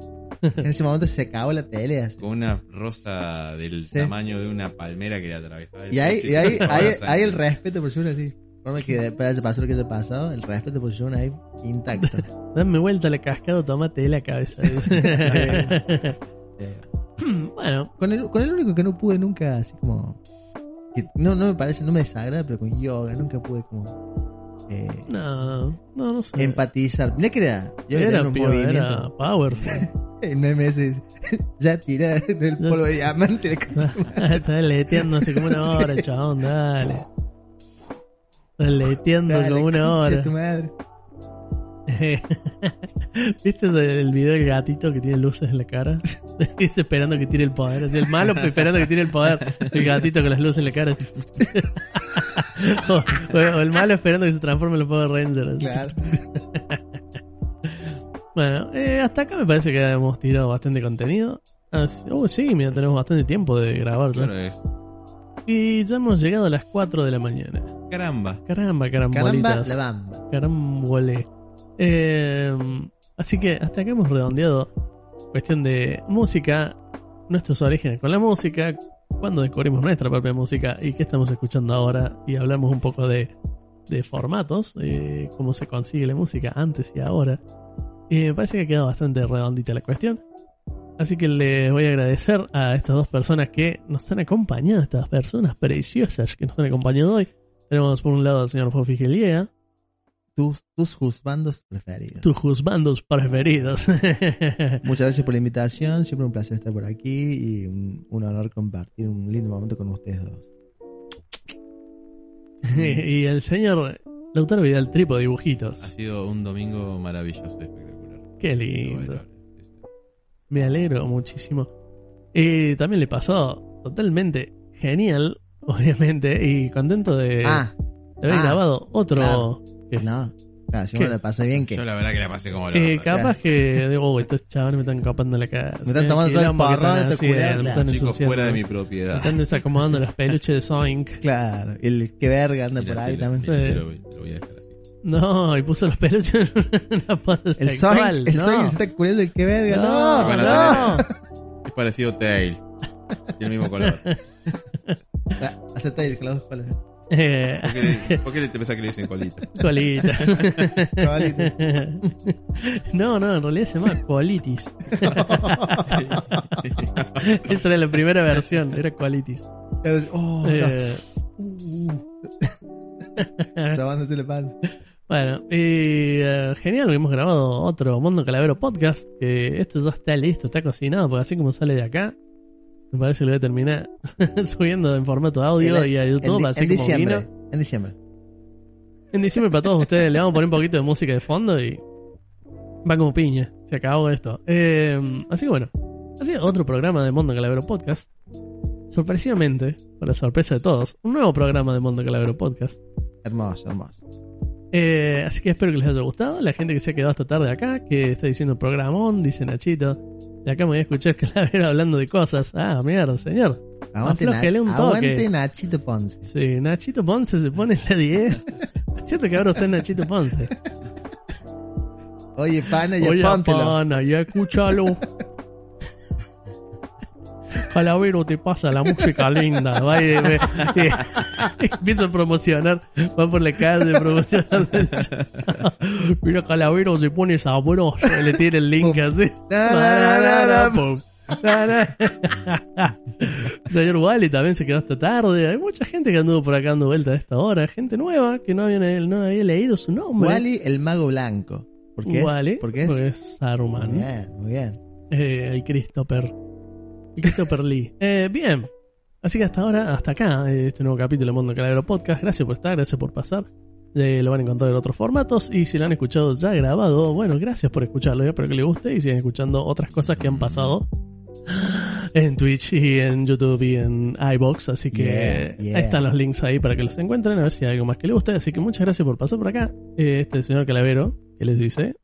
en ese momento se acabó la pelea. así. Con una rosa del Sí. tamaño de una palmera que le atravesaba el Y ahí, y ahí, sangre. ahí el respeto por Shun así. Forma que después de pasar lo que haya pasado, el respeto por Shun ahí intacto. Dame vuelta la cascada, tomate la cabeza. Bueno, con, el, con el único que no pude nunca, así como. que no, no me parece, no me desagrada, pero con yoga nunca pude como. eh, no, no, no sé. empatizar. Mira que era. Yo era, era un pío, movimiento. era powerful. En memes es, ya tira del polvo de diamante. Estás leteando hace como una hora, chabón, dale. Estás leteando Dale, como una hora. tu madre. ¿Viste el video del gatito que tiene luces en la cara? Dice esperando que tire el poder. Así, el malo esperando que tire el poder. El gatito con las luces en la cara. o, o- o el malo esperando que se transforme en los Power Rangers. así. Claro. Bueno, eh, hasta acá me parece que hemos tirado bastante contenido. Así- oh, sí, mira, tenemos bastante tiempo de grabar ya. Claro es. Y ya hemos llegado a las 4 de la mañana. Caramba. Caramba, Caramba, carambolitas. la bamba. Carambole. Eh, así que hasta acá hemos redondeado cuestión de música, nuestros orígenes con la música, cuando descubrimos nuestra propia música y qué estamos escuchando ahora y hablamos un poco de, de formatos, eh, cómo se consigue la música antes y ahora. Y me parece que ha quedado bastante redondita la cuestión. Así que les voy a agradecer a estas dos personas que nos han acompañado, estas personas preciosas que nos han acompañado hoy. Tenemos por un lado al señor Fofi Geliea, Tus, tus juzbandos preferidos. tus juzbandos preferidos. Muchas gracias por la invitación. Siempre un placer estar por aquí y un, un honor compartir un lindo momento con ustedes dos. y el señor Lautaro Vidal Tripo Dibujitos. Ha sido un domingo maravilloso, espectacular. Qué lindo. Me alegro muchísimo. Y también le pasó totalmente genial, obviamente, y contento de, ah, de haber ah, grabado otro. claro. ¿Qué? no. Claro, si ¿Qué? uno la pasa bien, que Yo la verdad que la pasé como la Eh, capaz que digo, "Uy, estos chavales me están copando la casa. Me están tomando todo el que culiados, me claro. están Chicos ensuciando. fuera de mi Me propiedad. están desacomodando los peluches de Zoink. Claro, el que verga anda por ahí también. te lo- voy a dejar. No, y puso los peluches en una pose El sexual. El no. Zoink se está culiando el que verga. No, No, Bueno, no. Es parecido a Tails. Tiene el mismo color. Ah, Acepta el que los dos palos. Eh, ¿Por qué, por qué te pensás que le dicen colita? colitas. Colitis. no, no, en realidad se llama colitis. Esa era la primera versión, era colitis. Oh, no. Eh, Uh, uh. Sabándose la panza. Bueno, y eh, genial, hemos grabado otro Mundo Calavero podcast. Que esto ya está listo, está cocinado, porque así como sale de acá, me parece que lo voy a terminar subiendo en formato audio y a YouTube, en, di- así en como diciembre. vino. En diciembre. En diciembre para todos ustedes le vamos a poner un poquito de música de fondo y va como piña. Se acabó esto. Eh, así que bueno, ha sido otro programa de Mundo Calavero Podcast. Sorpresivamente, para sorpresa de todos, un nuevo programa de Mundo Calavero Podcast. Hermoso, hermoso. Eh, así que espero que les haya gustado. La gente que se ha quedado hasta tarde acá, que está diciendo programón, dice Nachito. De acá me voy a escuchar Calavero hablando de cosas. Ah, mierda, señor. Aguante, Aflójele Na- un toque. aguante Nachito Ponce. Sí, Nachito Ponce se pone en la 10. Es cierto que ahora usted es Nachito Ponce. Oye, pana, ya Oye, pana, ya escúchalo. Calavero te pasa la música linda. Va y, empieza a promocionar. Va por la calle promocionando. Mira, Calavero se pone sabroso. Le tira el link así. Señor Wally también se quedó hasta tarde. Hay mucha gente que anduvo por acá dando vuelta a esta hora. Gente nueva que no había, no había leído su nombre. Wally, el mago blanco. ¿Por qué Wally, es? Porque es. porque es Saruman. Muy bien, muy bien. Eh, el Christopher. Christopher Lee. Eh, bien. Así que hasta ahora, hasta acá, eh, este nuevo capítulo de Mundo Calavero Podcast. Gracias por estar, gracias por pasar. Eh, lo van a encontrar en otros formatos. Y si lo han escuchado ya grabado, bueno, gracias por escucharlo. Yo espero que les guste y sigan escuchando otras cosas que han pasado en Twitch y en YouTube y en iBox. Así que Yeah, están los links ahí para que los encuentren. A ver si hay algo más que les guste. Así que muchas gracias por pasar por acá. Eh, este señor Calavero que les dice